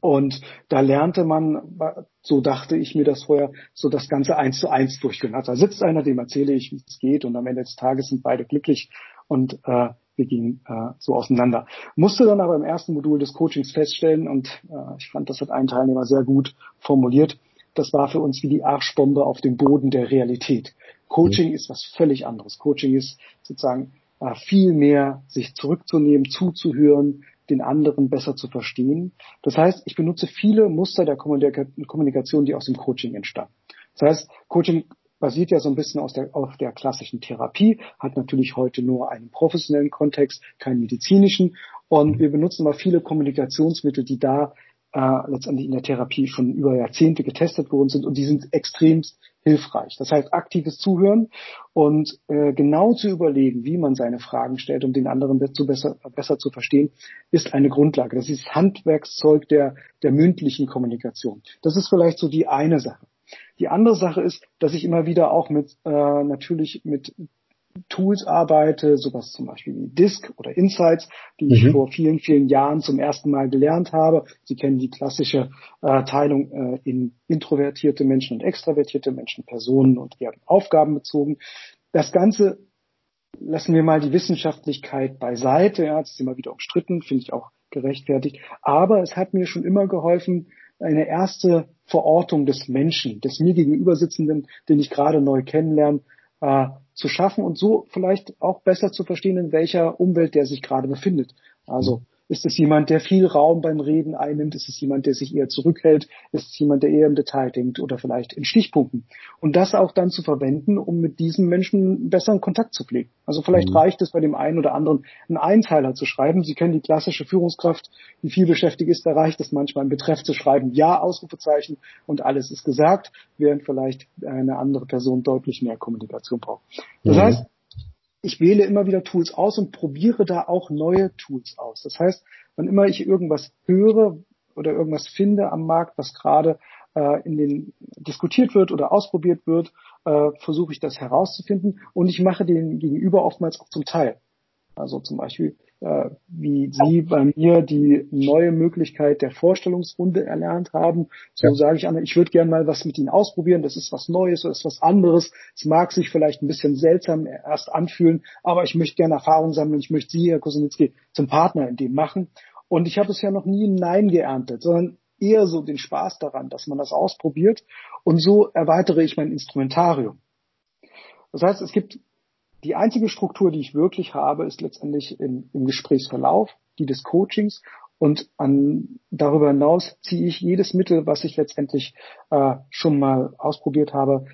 Und da lernte man, so dachte ich mir das vorher, so das Ganze eins zu eins durchgehen. Also da sitzt einer, dem erzähle ich, wie es geht und am Ende des Tages sind beide glücklich und äh, wir gingen äh, so auseinander. Musste dann aber im ersten Modul des Coachings feststellen und äh, ich fand, das hat ein Teilnehmer sehr gut formuliert, das war für uns wie die Arschbombe auf dem Boden der Realität. Coaching mhm. ist was völlig anderes. Coaching ist sozusagen äh, viel mehr sich zurückzunehmen, zuzuhören, den anderen besser zu verstehen. Das heißt, ich benutze viele Muster der Kommunikation, die aus dem Coaching entstammen. Das heißt, Coaching basiert ja so ein bisschen der, auf der klassischen Therapie, hat natürlich heute nur einen professionellen Kontext, keinen medizinischen. Und wir benutzen mal viele Kommunikationsmittel, die da äh, letztendlich in der Therapie schon über Jahrzehnte getestet worden sind und die sind extremst hilfreich. Das heißt, aktives Zuhören und äh, genau zu überlegen, wie man seine Fragen stellt, um den anderen zu besser, besser zu verstehen, ist eine Grundlage. Das ist Handwerkszeug der, der mündlichen Kommunikation. Das ist vielleicht so die eine Sache. Die andere Sache ist, dass ich immer wieder auch mit äh, natürlich mit Tools arbeite, sowas zum Beispiel wie Disk oder Insights, die ich mhm. vor vielen, vielen Jahren zum ersten Mal gelernt habe. Sie kennen die klassische äh, Teilung äh, in introvertierte Menschen und extravertierte Menschen, Personen und deren Aufgaben bezogen. Das Ganze lassen wir mal die Wissenschaftlichkeit beiseite. Ja, das ist immer wieder umstritten, finde ich auch gerechtfertigt. Aber es hat mir schon immer geholfen, eine erste Verortung des Menschen, des mir gegenüber sitzenden, den ich gerade neu kennenlerne, äh, zu schaffen und so vielleicht auch besser zu verstehen, in welcher Umwelt der sich gerade befindet. Also Ist es jemand, der viel Raum beim Reden einnimmt? Ist es jemand, der sich eher zurückhält? Ist es jemand, der eher im Detail denkt oder vielleicht in Stichpunkten? Und das auch dann zu verwenden, um mit diesem Menschen besseren Kontakt zu pflegen. Also vielleicht mhm. reicht es bei dem einen oder anderen, einen Einteiler zu schreiben. Sie kennen die klassische Führungskraft, die viel beschäftigt ist, da reicht es manchmal einen Betreff zu schreiben, ja, Ausrufezeichen und alles ist gesagt, während vielleicht eine andere Person deutlich mehr Kommunikation braucht. Das mhm. heißt, ich wähle immer wieder Tools aus und probiere da auch neue Tools aus. Das heißt, wann immer ich irgendwas höre oder irgendwas finde am Markt, was gerade äh, in den diskutiert wird oder ausprobiert wird, äh, versuche ich das herauszufinden und ich mache den Gegenüber oftmals auch zum Teil. Also zum Beispiel äh, wie Sie bei mir die neue Möglichkeit der Vorstellungsrunde erlernt haben. So ja. sage ich an, ich würde gerne mal was mit Ihnen ausprobieren. Das ist was Neues, das ist was anderes. Es mag sich vielleicht ein bisschen seltsam erst anfühlen, aber ich möchte gerne Erfahrung sammeln. Ich möchte Sie, Herr Kosenitzki, zum Partner in dem machen. Und ich habe es ja noch nie ein Nein geerntet, sondern eher so den Spaß daran, dass man das ausprobiert. Und so erweitere ich mein Instrumentarium. Das heißt, es gibt die einzige Struktur, die ich wirklich habe, ist letztendlich im, im Gesprächsverlauf, die des Coachings. Und an, darüber hinaus ziehe ich jedes Mittel, was ich letztendlich äh, schon mal ausprobiert habe,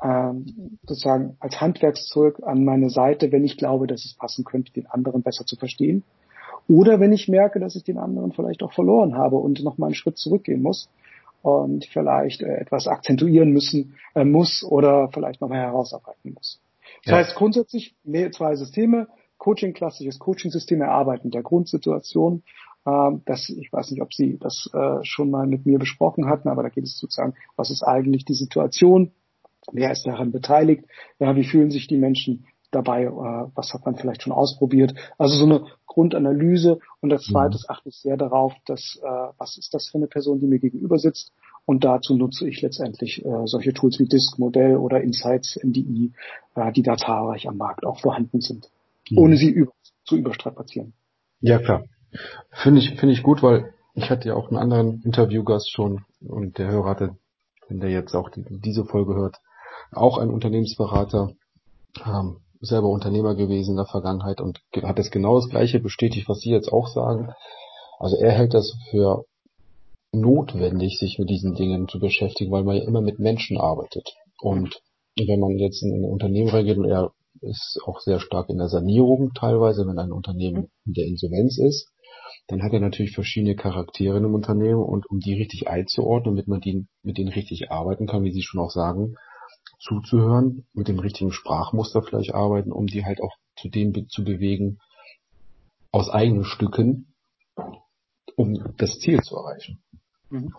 äh, sozusagen als Handwerkszeug an meine Seite, wenn ich glaube, dass es passen könnte, den anderen besser zu verstehen. Oder wenn ich merke, dass ich den anderen vielleicht auch verloren habe und nochmal einen Schritt zurückgehen muss und vielleicht äh, etwas akzentuieren müssen äh, muss oder vielleicht nochmal herausarbeiten muss. Das ja. heißt grundsätzlich zwei Systeme, Coaching, klassisches Coaching-System erarbeiten der Grundsituation. Ähm, das, ich weiß nicht, ob Sie das äh, schon mal mit mir besprochen hatten, aber da geht es sozusagen, was ist eigentlich die Situation? Wer ist daran beteiligt? Ja, wie fühlen sich die Menschen dabei? Äh, was hat man vielleicht schon ausprobiert? Also so eine Grundanalyse. Und das zweite mhm. achte ich sehr darauf, dass, äh, was ist das für eine Person, die mir gegenüber sitzt? Und dazu nutze ich letztendlich äh, solche Tools wie Disk Modell oder Insights MDI, äh, die da zahlreich am Markt auch vorhanden sind, mhm. ohne sie über, zu überstrapazieren. Ja, klar. Finde ich, finde ich gut, weil ich hatte ja auch einen anderen Interviewgast schon und der Hörer hatte, wenn der jetzt auch die, diese Folge hört, auch ein Unternehmensberater, ähm, selber Unternehmer gewesen in der Vergangenheit und hat es genau das Gleiche bestätigt, was Sie jetzt auch sagen. Also er hält das für notwendig, sich mit diesen Dingen zu beschäftigen, weil man ja immer mit Menschen arbeitet. Und wenn man jetzt in ein Unternehmen reingeht und er ist auch sehr stark in der Sanierung teilweise, wenn ein Unternehmen in der Insolvenz ist, dann hat er natürlich verschiedene Charaktere im Unternehmen und um die richtig einzuordnen, damit man die, mit denen richtig arbeiten kann, wie Sie schon auch sagen, zuzuhören, mit dem richtigen Sprachmuster vielleicht arbeiten, um die halt auch zu dem zu bewegen, aus eigenen Stücken, um das Ziel zu erreichen. Mhm.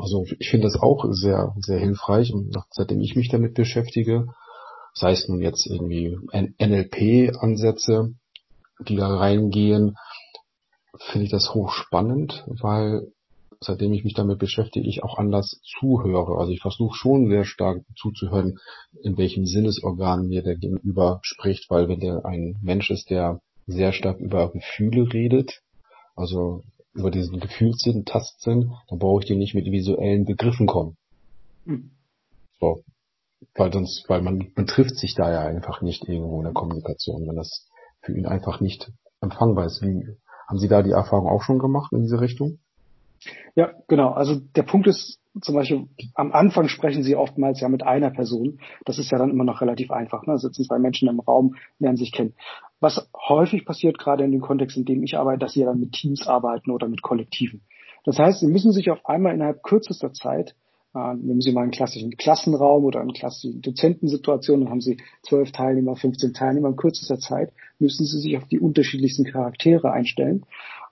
Also ich finde das auch sehr, sehr hilfreich seitdem ich mich damit beschäftige, sei es nun jetzt irgendwie NLP-Ansätze, die da reingehen, finde ich das hochspannend, weil seitdem ich mich damit beschäftige, ich auch anders zuhöre. Also ich versuche schon sehr stark zuzuhören, in welchem Sinnesorgan mir der Gegenüber spricht, weil wenn der ein Mensch ist, der sehr stark über Gefühle redet, also über diesen Gefühlssinn, Tastsinn, dann brauche ich dir nicht mit visuellen Begriffen kommen. Mhm. So. Weil sonst, weil man, man trifft sich da ja einfach nicht irgendwo in der Kommunikation, wenn das für ihn einfach nicht empfangbar ist. Wie, haben Sie da die Erfahrung auch schon gemacht in diese Richtung? Ja, genau. Also der Punkt ist zum Beispiel, am Anfang sprechen Sie oftmals ja mit einer Person. Das ist ja dann immer noch relativ einfach. Ne? Sitzen zwei Menschen im Raum, lernen sich kennen. Was häufig passiert, gerade in dem Kontext, in dem ich arbeite, dass Sie dann mit Teams arbeiten oder mit Kollektiven. Das heißt, Sie müssen sich auf einmal innerhalb kürzester Zeit äh, nehmen Sie mal einen klassischen Klassenraum oder eine klassische Dozentensituation, dann haben Sie zwölf Teilnehmer, 15 Teilnehmer. In kürzester Zeit müssen Sie sich auf die unterschiedlichsten Charaktere einstellen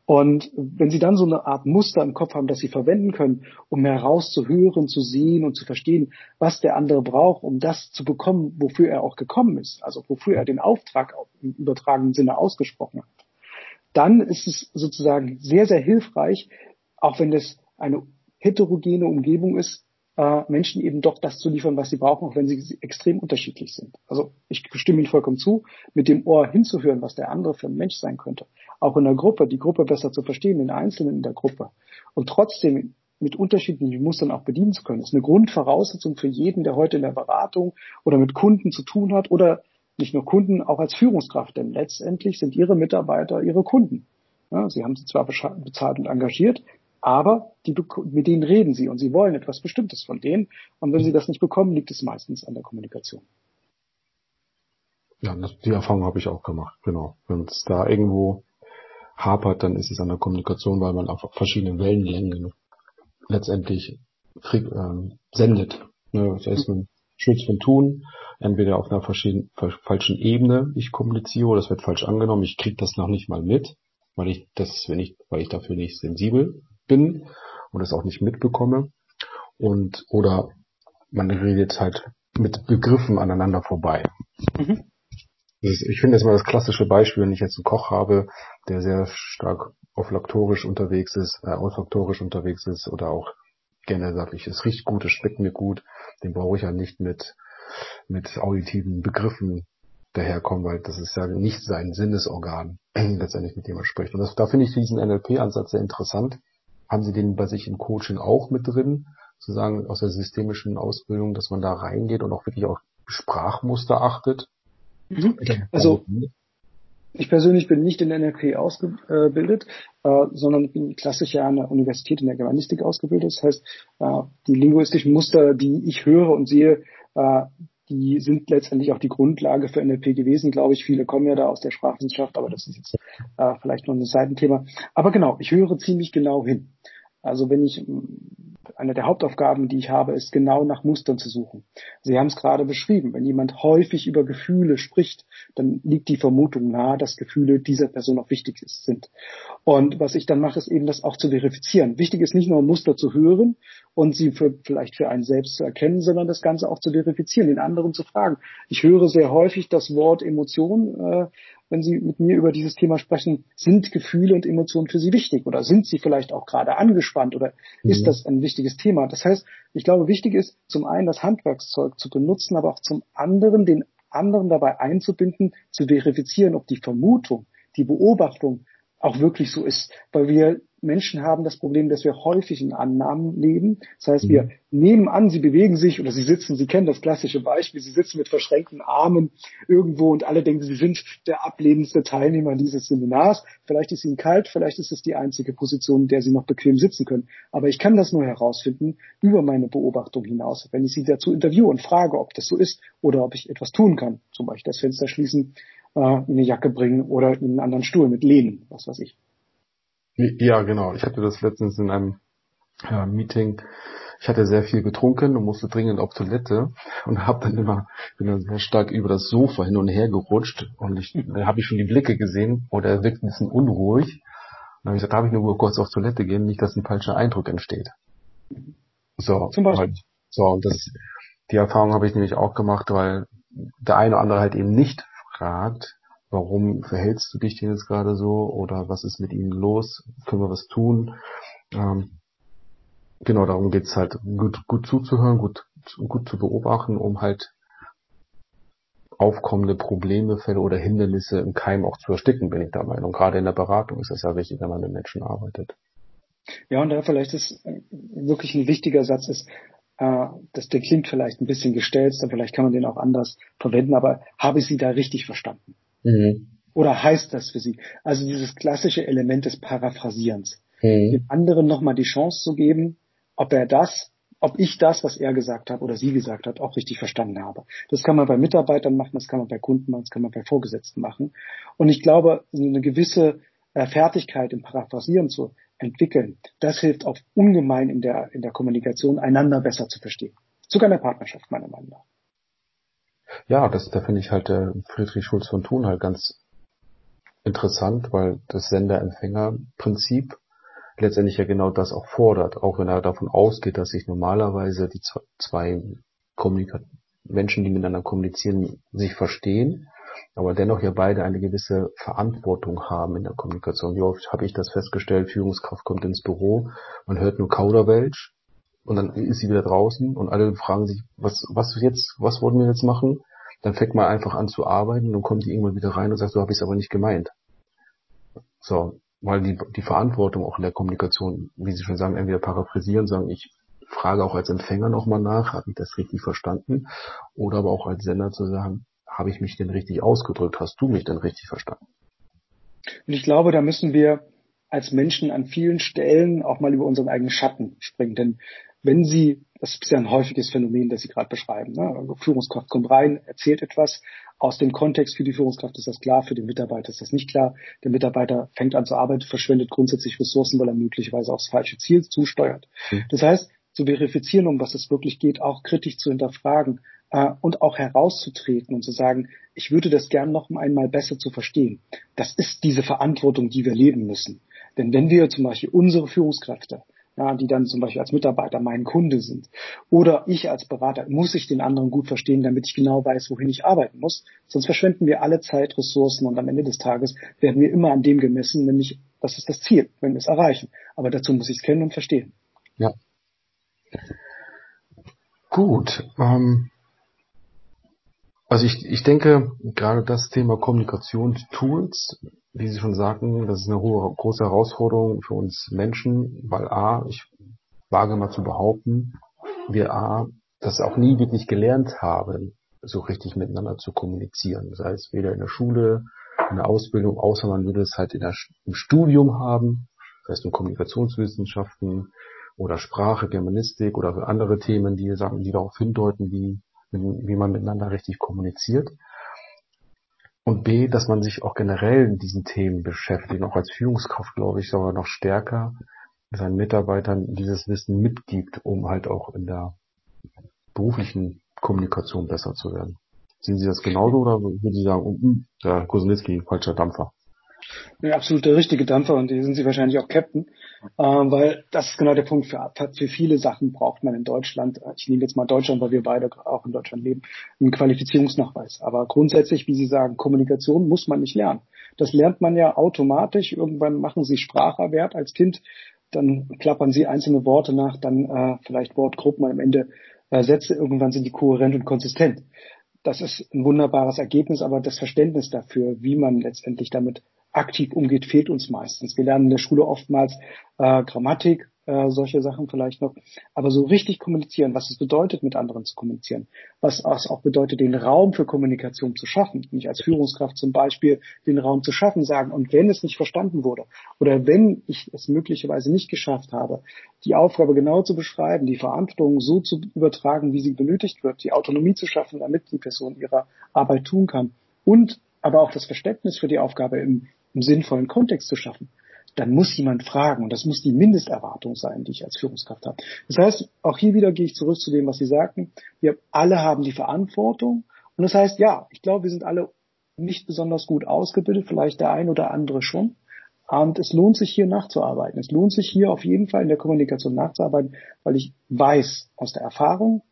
und wenn Sie dann so eine Art Muster im Kopf haben, das Sie verwenden können, um herauszuhören, zu sehen und zu verstehen, was der andere braucht, um das zu bekommen, wofür er auch gekommen ist, also wofür er den Auftrag im übertragenen Sinne ausgesprochen hat, dann ist es sozusagen sehr, sehr hilfreich, auch wenn das eine heterogene Umgebung ist, äh, Menschen eben doch das zu liefern, was sie brauchen, auch wenn sie extrem unterschiedlich sind. Also ich stimme Ihnen vollkommen zu, mit dem Ohr hinzuhören, was der andere für ein Mensch sein könnte. Auch in der Gruppe, die Gruppe besser zu verstehen, den Einzelnen in der Gruppe. Und trotzdem mit unterschiedlichen Mustern auch bedienen zu können, ist eine Grundvoraussetzung für jeden, der heute in der Beratung oder mit Kunden zu tun hat oder nicht nur Kunden, auch als Führungskraft. Denn letztendlich sind Ihre Mitarbeiter Ihre Kunden. Ja, sie haben sie zwar bezahlt und engagiert, aber die, mit denen reden sie und sie wollen etwas Bestimmtes von denen. Und wenn sie das nicht bekommen, liegt es meistens an der Kommunikation. Ja, das, die Erfahrung habe ich auch gemacht, genau. Wenn es da irgendwo hapert, dann ist es an der Kommunikation, weil man auf verschiedenen Wellenlängen letztendlich ähm, sendet. Ne? Das heißt, man Schutz von Tun, entweder auf einer falschen Ebene ich kommuniziere oder es wird falsch angenommen, ich kriege das noch nicht mal mit, weil ich das, wenn ich, weil ich dafür nicht sensibel bin und es auch nicht mitbekomme. Und oder man redet halt mit Begriffen aneinander vorbei. Mhm. Ist, ich finde das mal das klassische Beispiel, wenn ich jetzt einen Koch habe, der sehr stark olfaktorisch unterwegs ist, äh, olfaktorisch unterwegs ist oder auch gerne sage ich, es riecht gut, es schmeckt mir gut, den brauche ich ja nicht mit, mit auditiven Begriffen daherkommen, weil das ist ja nicht sein Sinnesorgan, letztendlich mit dem er spricht. Und das, da finde ich diesen NLP-Ansatz sehr interessant. Haben Sie den bei sich im Coaching auch mit drin, sozusagen aus der systemischen Ausbildung, dass man da reingeht und auch wirklich auch Sprachmuster achtet? Mhm. Also ich persönlich bin nicht in NLP ausgebildet, äh, sondern bin klassisch ja an der Universität in der Germanistik ausgebildet. Das heißt, äh, die linguistischen Muster, die ich höre und sehe, äh, die sind letztendlich auch die Grundlage für NLP gewesen, glaube ich. Viele kommen ja da aus der Sprachwissenschaft, aber das ist jetzt äh, vielleicht noch ein Seitenthema. Aber genau, ich höre ziemlich genau hin. Also wenn ich eine der Hauptaufgaben, die ich habe, ist genau nach Mustern zu suchen. Sie haben es gerade beschrieben. Wenn jemand häufig über Gefühle spricht, dann liegt die Vermutung nahe, dass Gefühle dieser Person auch wichtig sind. Und was ich dann mache, ist eben das auch zu verifizieren. Wichtig ist nicht nur Muster zu hören und sie für, vielleicht für einen selbst zu erkennen, sondern das Ganze auch zu verifizieren, den anderen zu fragen. Ich höre sehr häufig das Wort Emotion äh, wenn Sie mit mir über dieses Thema sprechen, sind Gefühle und Emotionen für Sie wichtig oder sind Sie vielleicht auch gerade angespannt oder mhm. ist das ein wichtiges Thema? Das heißt, ich glaube, wichtig ist zum einen das Handwerkszeug zu benutzen, aber auch zum anderen den anderen dabei einzubinden, zu verifizieren, ob die Vermutung, die Beobachtung auch wirklich so ist, weil wir Menschen haben das Problem, dass wir häufig in Annahmen leben. Das heißt, wir mhm. nehmen an, sie bewegen sich oder sie sitzen, Sie kennen das klassische Beispiel, sie sitzen mit verschränkten Armen irgendwo und alle denken, sie sind der ablehnendste Teilnehmer dieses Seminars. Vielleicht ist ihnen kalt, vielleicht ist es die einzige Position, in der sie noch bequem sitzen können. Aber ich kann das nur herausfinden über meine Beobachtung hinaus, wenn ich sie dazu interviewe und frage, ob das so ist oder ob ich etwas tun kann. Zum Beispiel das Fenster schließen, äh, eine Jacke bringen oder in einen anderen Stuhl mit lehnen, was weiß ich. Ja, genau. Ich hatte das letztens in einem ja, Meeting. Ich hatte sehr viel getrunken und musste dringend auf Toilette und habe dann immer bin dann sehr stark über das Sofa hin und her gerutscht und ich, da habe ich schon die Blicke gesehen oder er wirkt ein bisschen unruhig. Dann habe ich gesagt, darf ich nur kurz auf Toilette gehen, nicht, dass ein falscher Eindruck entsteht. So, Zum Beispiel. Halt, so und das die Erfahrung habe ich nämlich auch gemacht, weil der eine oder andere halt eben nicht fragt, warum verhältst du dich denn jetzt gerade so oder was ist mit ihnen los, können wir was tun. Ähm, genau, darum geht's halt, gut, gut zuzuhören, gut, gut zu beobachten, um halt aufkommende Probleme, Fälle oder Hindernisse im Keim auch zu ersticken, bin ich der Meinung. Gerade in der Beratung ist das ja wichtig, wenn man mit Menschen arbeitet. Ja, und da vielleicht ist äh, wirklich ein wichtiger Satz ist, äh, das, der klingt vielleicht ein bisschen gestellt, vielleicht kann man den auch anders verwenden, aber habe ich Sie da richtig verstanden? Mhm. Oder heißt das für Sie? Also dieses klassische Element des Paraphrasierens. Mhm. Dem anderen nochmal die Chance zu geben, ob er das, ob ich das, was er gesagt hat oder sie gesagt hat, auch richtig verstanden habe. Das kann man bei Mitarbeitern machen, das kann man bei Kunden machen, das kann man bei Vorgesetzten machen. Und ich glaube, eine gewisse äh, Fertigkeit im Paraphrasieren zu entwickeln, das hilft auch ungemein in der, in der Kommunikation, einander besser zu verstehen. Sogar in der Partnerschaft, meiner Meinung nach. Ja, das, da finde ich halt äh, Friedrich Schulz von Thun halt ganz interessant, weil das Sender-Empfänger-Prinzip letztendlich ja genau das auch fordert, auch wenn er davon ausgeht, dass sich normalerweise die zwei Kommunika Menschen, die miteinander kommunizieren, sich verstehen, aber dennoch ja beide eine gewisse Verantwortung haben in der Kommunikation. Wie oft habe ich das festgestellt, Führungskraft kommt ins Büro, man hört nur Kauderwelsch und dann ist sie wieder draußen und alle fragen sich, was, was jetzt, was wollen wir jetzt machen? Dann fängt man einfach an zu arbeiten und dann kommt die irgendwann wieder rein und sagt, so habe ich es aber nicht gemeint. So, weil die, die Verantwortung auch in der Kommunikation, wie Sie schon sagen, entweder paraphrasieren, sagen, ich frage auch als Empfänger nochmal nach, habe ich das richtig verstanden? Oder aber auch als Sender zu sagen, habe ich mich denn richtig ausgedrückt? Hast du mich denn richtig verstanden? Und ich glaube, da müssen wir als Menschen an vielen Stellen auch mal über unseren eigenen Schatten springen. Denn wenn Sie, das ist ja ein häufiges Phänomen, das Sie gerade beschreiben, ne? Also Führungskraft kommt rein, erzählt etwas, aus dem Kontext für die Führungskraft ist das klar, für den Mitarbeiter ist das nicht klar. Der Mitarbeiter fängt an zu arbeiten, verschwendet grundsätzlich Ressourcen, weil er möglicherweise aufs falsche Ziel zusteuert. Mhm. Das heißt, zu verifizieren, um was es wirklich geht, auch kritisch zu hinterfragen äh, und auch herauszutreten und zu sagen, ich würde das gern noch einmal besser zu verstehen. Das ist diese Verantwortung, die wir leben müssen. Denn wenn wir zum Beispiel unsere Führungskräfte ja, die dann zum Beispiel als Mitarbeiter mein Kunde sind. Oder ich als Berater muss ich den anderen gut verstehen, damit ich genau weiß, wohin ich arbeiten muss. Sonst verschwenden wir alle Zeit, Ressourcen und am Ende des Tages werden wir immer an dem gemessen, nämlich das ist das Ziel, wenn wir es erreichen. Aber dazu muss ich es kennen und verstehen. Ja. Gut. Ähm, also ich, ich denke, gerade das Thema Kommunikationstools wie Sie schon sagten, das ist eine hohe, große Herausforderung für uns Menschen, weil A, ich wage mal zu behaupten, wir A, das auch nie wirklich gelernt haben, so richtig miteinander zu kommunizieren. Das heißt, weder in der Schule, in der Ausbildung, außer man würde es halt in der, im Studium haben, das heißt in Kommunikationswissenschaften oder Sprache, Germanistik oder andere Themen, die sagen, die darauf hindeuten, wie, wie man miteinander richtig kommuniziert. Und B, dass man sich auch generell in diesen Themen beschäftigt, auch als Führungskraft, glaube ich, sogar noch stärker seinen Mitarbeitern dieses Wissen mitgibt, um halt auch in der beruflichen Kommunikation besser zu werden. Sehen Sie das genauso oder würden Sie sagen, uh, der Kosinski, falscher Dampfer? Ja, absolut der richtige Dampfer und hier sind Sie wahrscheinlich auch Captain, äh, weil das ist genau der Punkt. Für, für viele Sachen braucht man in Deutschland, äh, ich nehme jetzt mal Deutschland, weil wir beide auch in Deutschland leben, einen Qualifizierungsnachweis. Aber grundsätzlich, wie Sie sagen, Kommunikation muss man nicht lernen. Das lernt man ja automatisch. Irgendwann machen Sie Spracherwerb als Kind, dann klappern Sie einzelne Worte nach, dann äh, vielleicht Wortgruppen, am Ende äh, Sätze, irgendwann sind die kohärent und konsistent das ist ein wunderbares Ergebnis, aber das Verständnis dafür, wie man letztendlich damit aktiv umgeht, fehlt uns meistens. Wir lernen in der Schule oftmals äh, Grammatik, äh, solche Sachen vielleicht noch. Aber so richtig kommunizieren, was es bedeutet, mit anderen zu kommunizieren, was es auch bedeutet, den Raum für Kommunikation zu schaffen, nicht als Führungskraft zum Beispiel den Raum zu schaffen, sagen, und wenn es nicht verstanden wurde oder wenn ich es möglicherweise nicht geschafft habe, die Aufgabe genau zu beschreiben, die Verantwortung so zu übertragen, wie sie benötigt wird, die Autonomie zu schaffen, damit die Person ihre Arbeit tun kann und aber auch das Verständnis für die Aufgabe im, im sinnvollen Kontext zu schaffen dann muss jemand fragen und das muss die Mindesterwartung sein, die ich als Führungskraft habe. Das heißt, auch hier wieder gehe ich zurück zu dem, was Sie sagten. Wir alle haben die Verantwortung und das heißt, ja, ich glaube, wir sind alle nicht besonders gut ausgebildet, vielleicht der ein oder andere schon. Und es lohnt sich hier nachzuarbeiten. Es lohnt sich hier auf jeden Fall in der Kommunikation nachzuarbeiten, weil ich weiß aus der Erfahrung,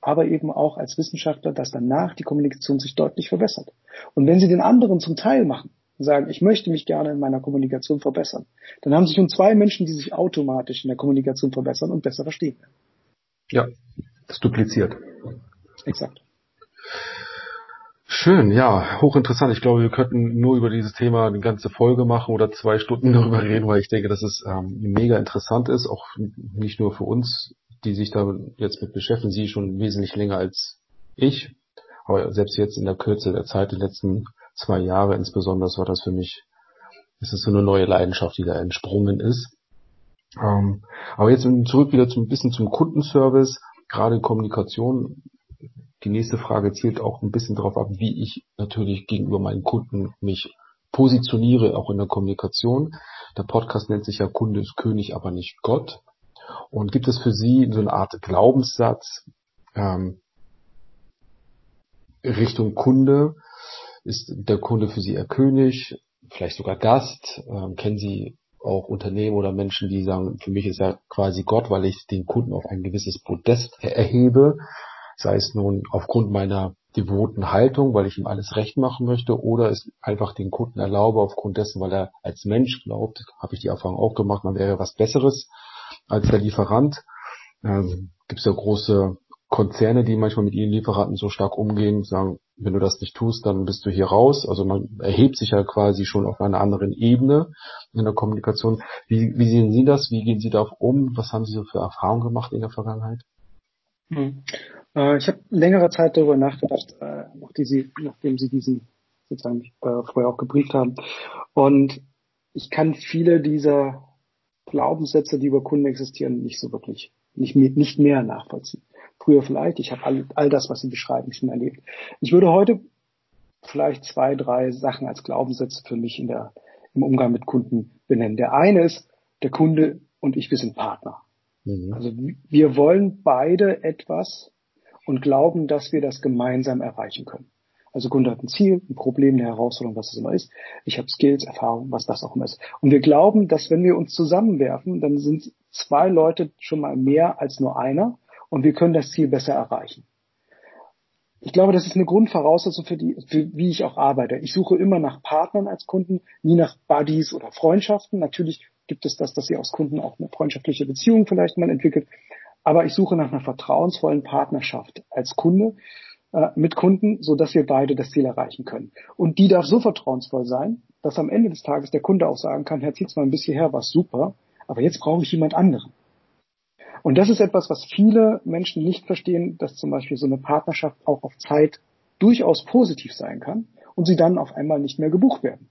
aber eben auch als Wissenschaftler, dass danach die Kommunikation sich deutlich verbessert. Und wenn Sie den anderen zum Teil machen, sagen, ich möchte mich gerne in meiner Kommunikation verbessern, dann haben Sie schon zwei Menschen, die sich automatisch in der Kommunikation verbessern und besser verstehen. Ja, das dupliziert. Exakt. Schön, ja, hochinteressant. Ich glaube, wir könnten nur über dieses Thema eine ganze Folge machen oder zwei Stunden darüber reden, weil ich denke, dass es ähm, mega interessant ist, auch nicht nur für uns, die sich da jetzt mit beschäftigen, Sie schon wesentlich länger als ich, aber selbst jetzt in der Kürze der Zeit, die letzten zwei Jahre insbesondere war das für mich, ist es so eine neue Leidenschaft, die da entsprungen ist. Ähm, aber jetzt zurück wieder zum, ein bisschen zum Kundenservice, gerade Kommunikation. Die nächste Frage zielt auch ein bisschen darauf ab, wie ich natürlich gegenüber meinen Kunden mich positioniere, auch in der Kommunikation. Der Podcast nennt sich ja Kunde ist König, aber nicht Gott. Und gibt es für Sie so eine Art Glaubenssatz ähm, Richtung Kunde, ist der Kunde für Sie eher König, vielleicht sogar Gast? Ähm, kennen Sie auch Unternehmen oder Menschen, die sagen, für mich ist er quasi Gott, weil ich den Kunden auf ein gewisses Podest erhebe, sei es nun aufgrund meiner devoten Haltung, weil ich ihm alles recht machen möchte, oder es einfach den Kunden erlaube aufgrund dessen, weil er als Mensch glaubt, habe ich die Erfahrung auch gemacht, man wäre was Besseres als der Lieferant. Ähm, Gibt es ja große Konzerne, die manchmal mit ihren Lieferanten so stark umgehen, sagen, wenn du das nicht tust, dann bist du hier raus. Also man erhebt sich ja quasi schon auf einer anderen Ebene in der Kommunikation. Wie, wie sehen Sie das? Wie gehen Sie darauf um? Was haben Sie so für Erfahrungen gemacht in der Vergangenheit? Hm. Äh, ich habe längere Zeit darüber nachgedacht, äh, nachdem, Sie, nachdem Sie diesen sozusagen äh, vorher auch gebrieft haben. Und ich kann viele dieser Glaubenssätze, die über Kunden existieren, nicht so wirklich, nicht mehr, nicht mehr nachvollziehen. Früher vielleicht, ich habe all, all das, was Sie beschreiben, schon erlebt. Ich würde heute vielleicht zwei, drei Sachen als Glaubenssätze für mich in der, im Umgang mit Kunden benennen. Der eine ist, der Kunde und ich, wir sind Partner. Mhm. Also wir wollen beide etwas und glauben, dass wir das gemeinsam erreichen können. Also Kunde hat ein Ziel, ein Problem, eine Herausforderung, was es immer ist. Ich habe Skills, Erfahrung, was das auch immer ist. Und wir glauben, dass wenn wir uns zusammenwerfen, dann sind zwei Leute schon mal mehr als nur einer und wir können das Ziel besser erreichen. Ich glaube, das ist eine Grundvoraussetzung für die, für wie ich auch arbeite. Ich suche immer nach Partnern als Kunden, nie nach Buddies oder Freundschaften. Natürlich gibt es das, dass sie aus Kunden auch eine freundschaftliche Beziehung vielleicht mal entwickelt. Aber ich suche nach einer vertrauensvollen Partnerschaft als Kunde, äh, mit Kunden, so dass wir beide das Ziel erreichen können. Und die darf so vertrauensvoll sein, dass am Ende des Tages der Kunde auch sagen kann, Herr Zietzmann, bis hierher war super, aber jetzt brauche ich jemand anderen. Und das ist etwas, was viele Menschen nicht verstehen, dass zum Beispiel so eine Partnerschaft auch auf Zeit durchaus positiv sein kann und sie dann auf einmal nicht mehr gebucht werden.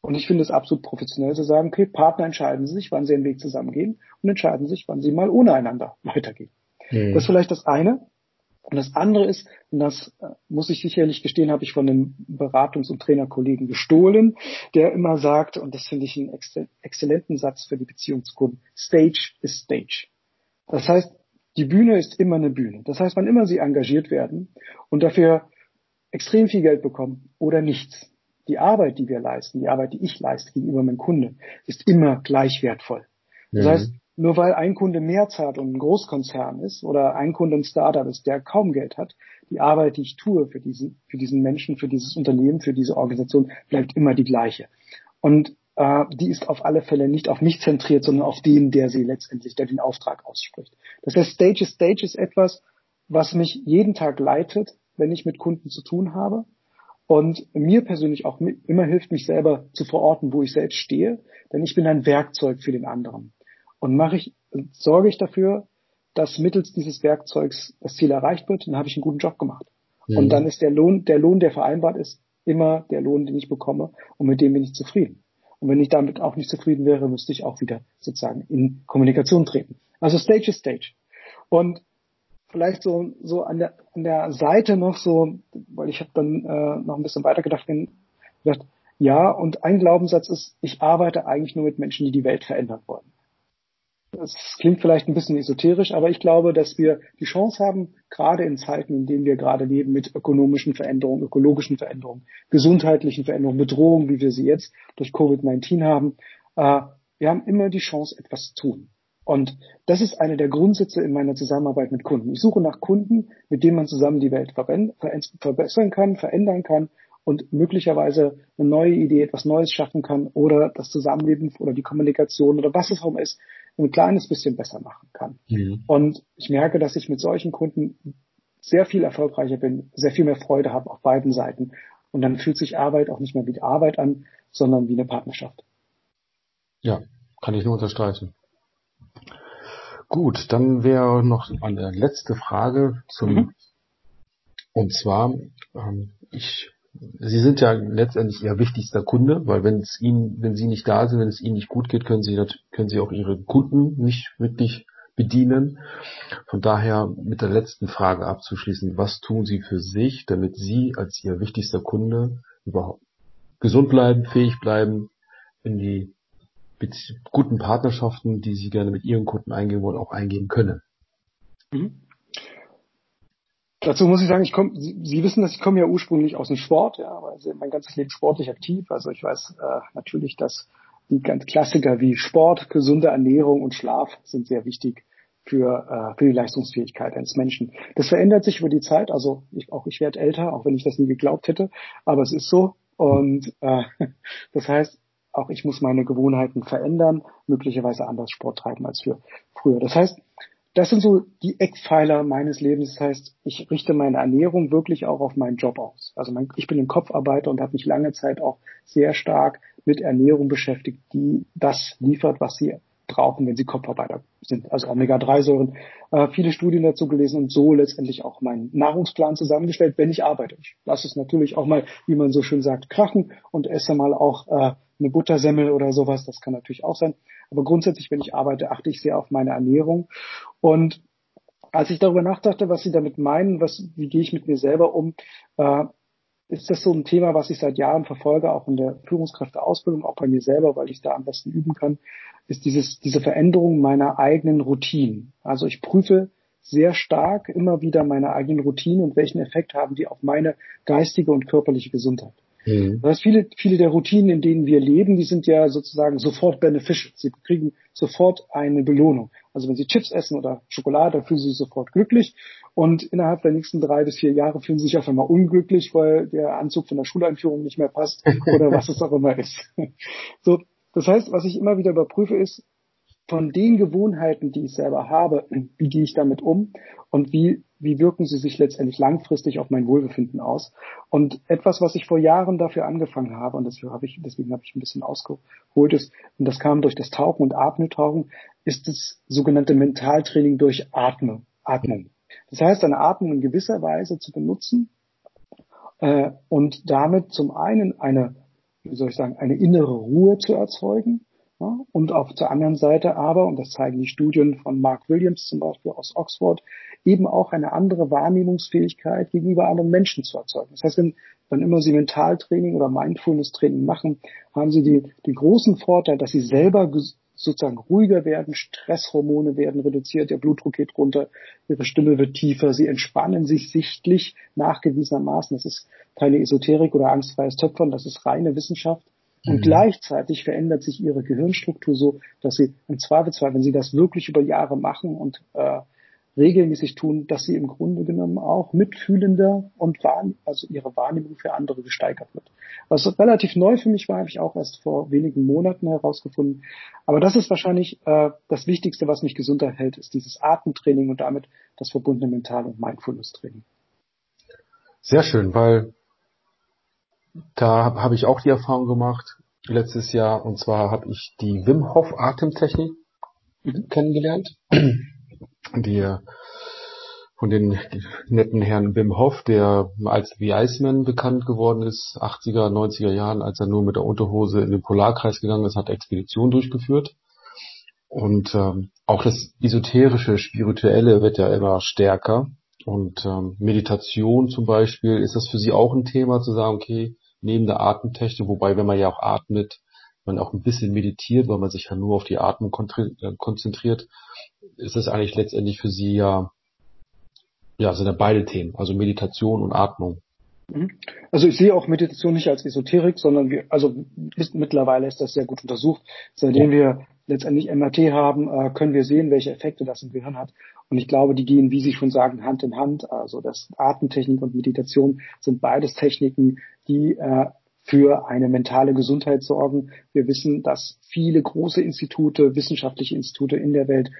Und ich finde es absolut professionell zu sagen, okay, Partner entscheiden sich, wann sie den Weg zusammengehen und entscheiden sich, wann sie mal ohne einander weitergehen. Mhm. Das ist vielleicht das eine. Und das andere ist, und das äh, muss ich sicherlich gestehen, habe ich von einem Beratungs- und Trainerkollegen gestohlen, der immer sagt, und das finde ich einen exzellenten Satz für die Beziehung zu Kunden, Stage is Stage. Das heißt, die Bühne ist immer eine Bühne. Das heißt, wann immer sie engagiert werden und dafür extrem viel Geld bekommen oder nichts, die Arbeit, die wir leisten, die Arbeit, die ich leiste gegenüber meinem Kunde, ist immer gleich wertvoll. Das mhm. heißt, nur weil ein Kunde mehr zahlt und ein Großkonzern ist oder ein Kunde ein Startup ist, der kaum Geld hat, die Arbeit, die ich tue für diesen, für diesen Menschen, für dieses Unternehmen, für diese Organisation, bleibt immer die gleiche. Und äh, die ist auf alle Fälle nicht auf mich zentriert, sondern auf den, der sie letztendlich, der den Auftrag ausspricht. Das heißt, Stage is Stage ist etwas, was mich jeden Tag leitet, wenn ich mit Kunden zu tun habe. Und mir persönlich auch immer hilft, mich selber zu verorten, wo ich selbst stehe, denn ich bin ein Werkzeug für den anderen und mache ich, sorge ich dafür, dass mittels dieses Werkzeugs das Ziel erreicht wird, dann habe ich einen guten Job gemacht. Mhm. Und dann ist der Lohn, der Lohn, der vereinbart ist, immer der Lohn, den ich bekomme und mit dem bin ich zufrieden. Und wenn ich damit auch nicht zufrieden wäre, müsste ich auch wieder sozusagen in Kommunikation treten. Also Stage is Stage. Und vielleicht so, so an der, an der Seite noch so, weil ich habe dann äh, noch ein bisschen weitergedacht, gedacht, ja, und ein Glaubenssatz ist, ich arbeite eigentlich nur mit Menschen, die die Welt verändern wollen. Das klingt vielleicht ein bisschen esoterisch, aber ich glaube, dass wir die Chance haben, gerade in Zeiten, in denen wir gerade leben, mit ökonomischen Veränderungen, ökologischen Veränderungen, gesundheitlichen Veränderungen, Bedrohungen, wie wir sie jetzt durch Covid-19 haben, äh, wir haben immer die Chance, etwas zu tun. Und das ist eine der Grundsätze in meiner Zusammenarbeit mit Kunden. Ich suche nach Kunden, mit denen man zusammen die Welt verbessern kann, verändern kann und möglicherweise eine neue Idee, etwas Neues schaffen kann oder das Zusammenleben oder die Kommunikation oder was es auch immer ist, ein kleines bisschen besser machen kann. Mhm. Und ich merke, dass ich mit solchen Kunden sehr viel erfolgreicher bin, sehr viel mehr Freude habe auf beiden Seiten. Und dann fühlt sich Arbeit auch nicht mehr wie Arbeit an, sondern wie eine Partnerschaft. Ja, kann ich nur unterstreichen. Gut, dann wäre noch eine letzte Frage zum, mhm. und zwar, ähm, ich Sie sind ja letztendlich Ihr wichtigster Kunde, weil wenn es Ihnen, wenn Sie nicht da sind, wenn es Ihnen nicht gut geht, können Sie, können Sie auch Ihre Kunden nicht wirklich bedienen. Von daher mit der letzten Frage abzuschließen, was tun Sie für sich, damit Sie als Ihr wichtigster Kunde überhaupt gesund bleiben, fähig bleiben, in die guten Partnerschaften, die Sie gerne mit Ihren Kunden eingehen wollen, auch eingehen können? Mhm. Dazu muss ich sagen, ich komme, Sie, Sie, wissen, dass ich komme ja ursprünglich aus dem Sport, ja, also mein ganzes Leben sportlich aktiv. Also ich weiß äh, natürlich, dass die ganz Klassiker wie Sport, gesunde Ernährung und Schlaf sind sehr wichtig für, äh, für die Leistungsfähigkeit eines Menschen. Das verändert sich über die Zeit. Also ich, auch ich werde älter, auch wenn ich das nie geglaubt hätte, aber es ist so. Und äh, das heißt, auch ich muss meine Gewohnheiten verändern, möglicherweise anders Sport treiben als für früher. Das heißt, das sind so die Eckpfeiler meines Lebens. Das heißt, ich richte meine Ernährung wirklich auch auf meinen Job aus. Also mein, ich bin ein Kopfarbeiter und habe mich lange Zeit auch sehr stark mit Ernährung beschäftigt, die das liefert, was sie brauchen, wenn sie Kopfarbeiter sind, also Omega-3-Säuren. Äh, viele Studien dazu gelesen und so letztendlich auch meinen Nahrungsplan zusammengestellt, wenn ich arbeite. Ich lasse es natürlich auch mal, wie man so schön sagt, krachen und esse mal auch äh, eine Buttersemmel oder sowas. Das kann natürlich auch sein. Aber grundsätzlich, wenn ich arbeite, achte ich sehr auf meine Ernährung. Und als ich darüber nachdachte, was Sie damit meinen, was, wie gehe ich mit mir selber um, äh, ist das so ein Thema, was ich seit Jahren verfolge, auch in der Führungskräfteausbildung, auch bei mir selber, weil ich da am besten üben kann, ist dieses, diese Veränderung meiner eigenen Routinen. Also ich prüfe sehr stark immer wieder meine eigenen Routinen und welchen Effekt haben die auf meine geistige und körperliche Gesundheit. Mhm. Das heißt, viele, viele der Routinen, in denen wir leben, die sind ja sozusagen sofort beneficial. Sie kriegen sofort eine Belohnung. Also wenn Sie Chips essen oder Schokolade, dann fühlen Sie sich sofort glücklich. Und innerhalb der nächsten drei bis vier Jahre fühlen Sie sich auf einmal unglücklich, weil der Anzug von der Schuleinführung nicht mehr passt oder was es auch immer ist. So, das heißt, was ich immer wieder überprüfe, ist, von den Gewohnheiten, die ich selber habe, wie gehe ich damit um und wie, wie wirken sie sich letztendlich langfristig auf mein Wohlbefinden aus. Und etwas, was ich vor Jahren dafür angefangen habe, und deswegen habe ich, deswegen habe ich ein bisschen ausgeholt ist, und das kam durch das Tauchen und Apnoe-Tauchen, ist das sogenannte Mentaltraining durch Atme, Atmung. Das heißt, eine Atmung in gewisser Weise zu benutzen äh, und damit zum einen eine, wie soll ich sagen, eine innere Ruhe zu erzeugen, und auf der anderen Seite aber, und das zeigen die Studien von Mark Williams zum Beispiel aus Oxford, eben auch eine andere Wahrnehmungsfähigkeit gegenüber anderen Menschen zu erzeugen. Das heißt, wenn, wann immer Sie Mentaltraining oder Mindfulness-Training machen, haben Sie die, den großen Vorteil, dass Sie selber sozusagen ruhiger werden, Stresshormone werden reduziert, der Blutdruck geht runter, ihre Stimme wird tiefer, sie entspannen sich sichtlich nachgewiesenermaßen. Das ist keine Esoterik oder angstfreies Töpfern, das ist reine Wissenschaft. Und mhm. gleichzeitig verändert sich ihre Gehirnstruktur so, dass sie im Zweifelsfall, wenn sie das wirklich über Jahre machen und äh, regelmäßig tun, dass sie im Grunde genommen auch mitfühlender und wahr, also ihre Wahrnehmung für andere gesteigert wird. Was relativ neu für mich war, habe ich auch erst vor wenigen Monaten herausgefunden. Aber das ist wahrscheinlich äh, das Wichtigste, was mich gesund erhält, ist dieses Atemtraining und damit das verbundene Mental- und Mindfulness-Training. Sehr schön, weil da habe hab ich auch die Erfahrung gemacht letztes Jahr und zwar habe ich die Wim Hof Atemtechnik mhm. kennengelernt die von den netten Herrn Wim Hof, der als The Iceman bekannt geworden ist, 80er, 90er Jahren, als er nur mit der Unterhose in den Polarkreis gegangen ist, hat Expeditionen durchgeführt. Und ähm, auch das esoterische, spirituelle wird ja immer stärker. Und ähm, Meditation zum Beispiel, ist das für Sie auch ein Thema zu sagen, okay, neben der Atemtechnik, wobei wenn man ja auch atmet, man auch ein bisschen meditiert, weil man sich ja nur auf die Atmung äh, konzentriert, ist es eigentlich letztendlich für Sie ja, ja, sind ja beide Themen, also Meditation und Atmung. Mhm. Also ich sehe auch Meditation nicht als Esoterik, sondern wir, also ist, mittlerweile ist das sehr gut untersucht. Seitdem ja. wir letztendlich MRT haben, äh, können wir sehen, welche Effekte das im Gehirn hat. Und ich glaube, die gehen, wie Sie schon sagen, Hand in Hand. Also das Atemtechnik und Meditation sind beides Techniken, die äh, für eine mentale Gesundheit sorgen. Wir wissen, dass viele große Institute, wissenschaftliche Institute in der Welt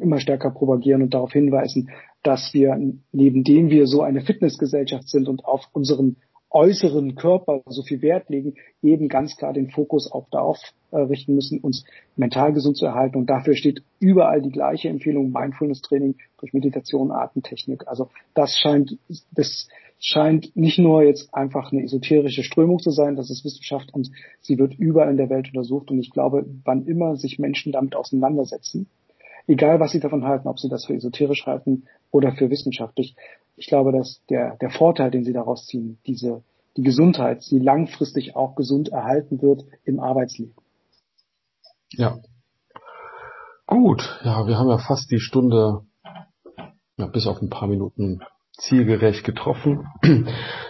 immer stärker propagieren und darauf hinweisen, dass wir, neben dem wir so eine Fitnessgesellschaft sind und auf unseren äußeren Körper so viel Wert legen, eben ganz klar den Fokus auch darauf äh, richten müssen, uns mental gesund zu erhalten. Und dafür steht überall die gleiche Empfehlung, Mindfulness-Training durch Meditation, Atemtechnik. Also das scheint, das scheint nicht nur jetzt einfach eine esoterische Strömung zu sein, das ist Wissenschaft und sie wird überall in der Welt untersucht. Und ich glaube, wann immer sich Menschen damit auseinandersetzen, egal was Sie davon halten, ob Sie das für esoterisch halten oder für wissenschaftlich. Ich glaube, dass der, der Vorteil, den Sie daraus ziehen, diese, die Gesundheit, sie langfristig auch gesund erhalten wird im Arbeitsleben. Ja. Gut, ja, wir haben ja fast die Stunde, ja, bis auf ein paar Minuten zielgerecht getroffen.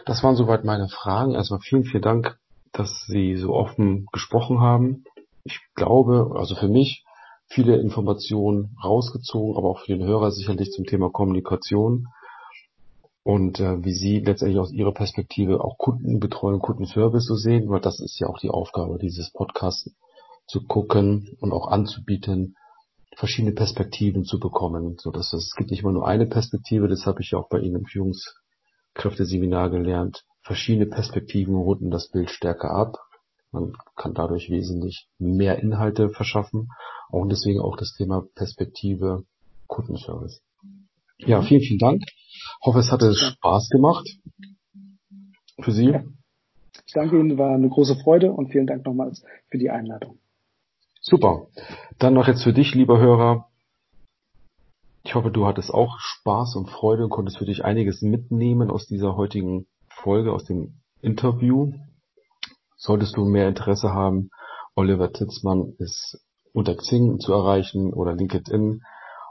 Das waren soweit meine Fragen. Erstmal vielen, vielen Dank, dass Sie so offen gesprochen haben. Ich glaube, also für mich, viele Informationen rausgezogen, aber auch für den Hörer sicherlich zum Thema Kommunikation und äh, wie Sie letztendlich aus Ihrer Perspektive auch Kundenbetreuung, Kundenservice so sehen, weil das ist ja auch die Aufgabe dieses Podcasts, zu gucken und auch anzubieten, verschiedene Perspektiven zu bekommen, so dass es, gibt nicht immer nur eine Perspektive, das habe ich ja auch bei Ihnen im Führungskräfteseminar gelernt. Verschiedene Perspektiven runden das Bild stärker ab Man kann dadurch wesentlich mehr Inhalte verschaffen. Und deswegen auch das Thema Perspektive Kundenservice. Ja, vielen, vielen Dank. Hoffe, es hatte Spaß gemacht für Sie. Ja. Ich danke Ihnen, war eine große Freude und vielen Dank nochmals für die Einladung. Super. Dann noch jetzt für dich, lieber Hörer. Ich hoffe, du hattest auch Spaß und Freude und konntest für dich einiges mitnehmen aus dieser heutigen Folge, aus dem Interview. Solltest du mehr Interesse haben, Oliver Titzmann ist unter Xing zu erreichen oder LinkedIn,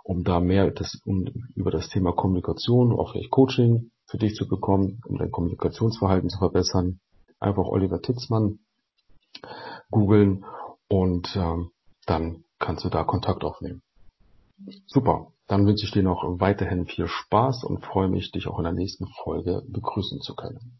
um da mehr das, um, über das Thema Kommunikation, auch vielleicht Coaching für dich zu bekommen, um dein Kommunikationsverhalten zu verbessern. Einfach Oliver Titzmann googeln und ähm, dann kannst du da Kontakt aufnehmen. Super. Dann wünsche ich dir noch weiterhin viel Spaß und freue mich, dich auch in der nächsten Folge begrüßen zu können.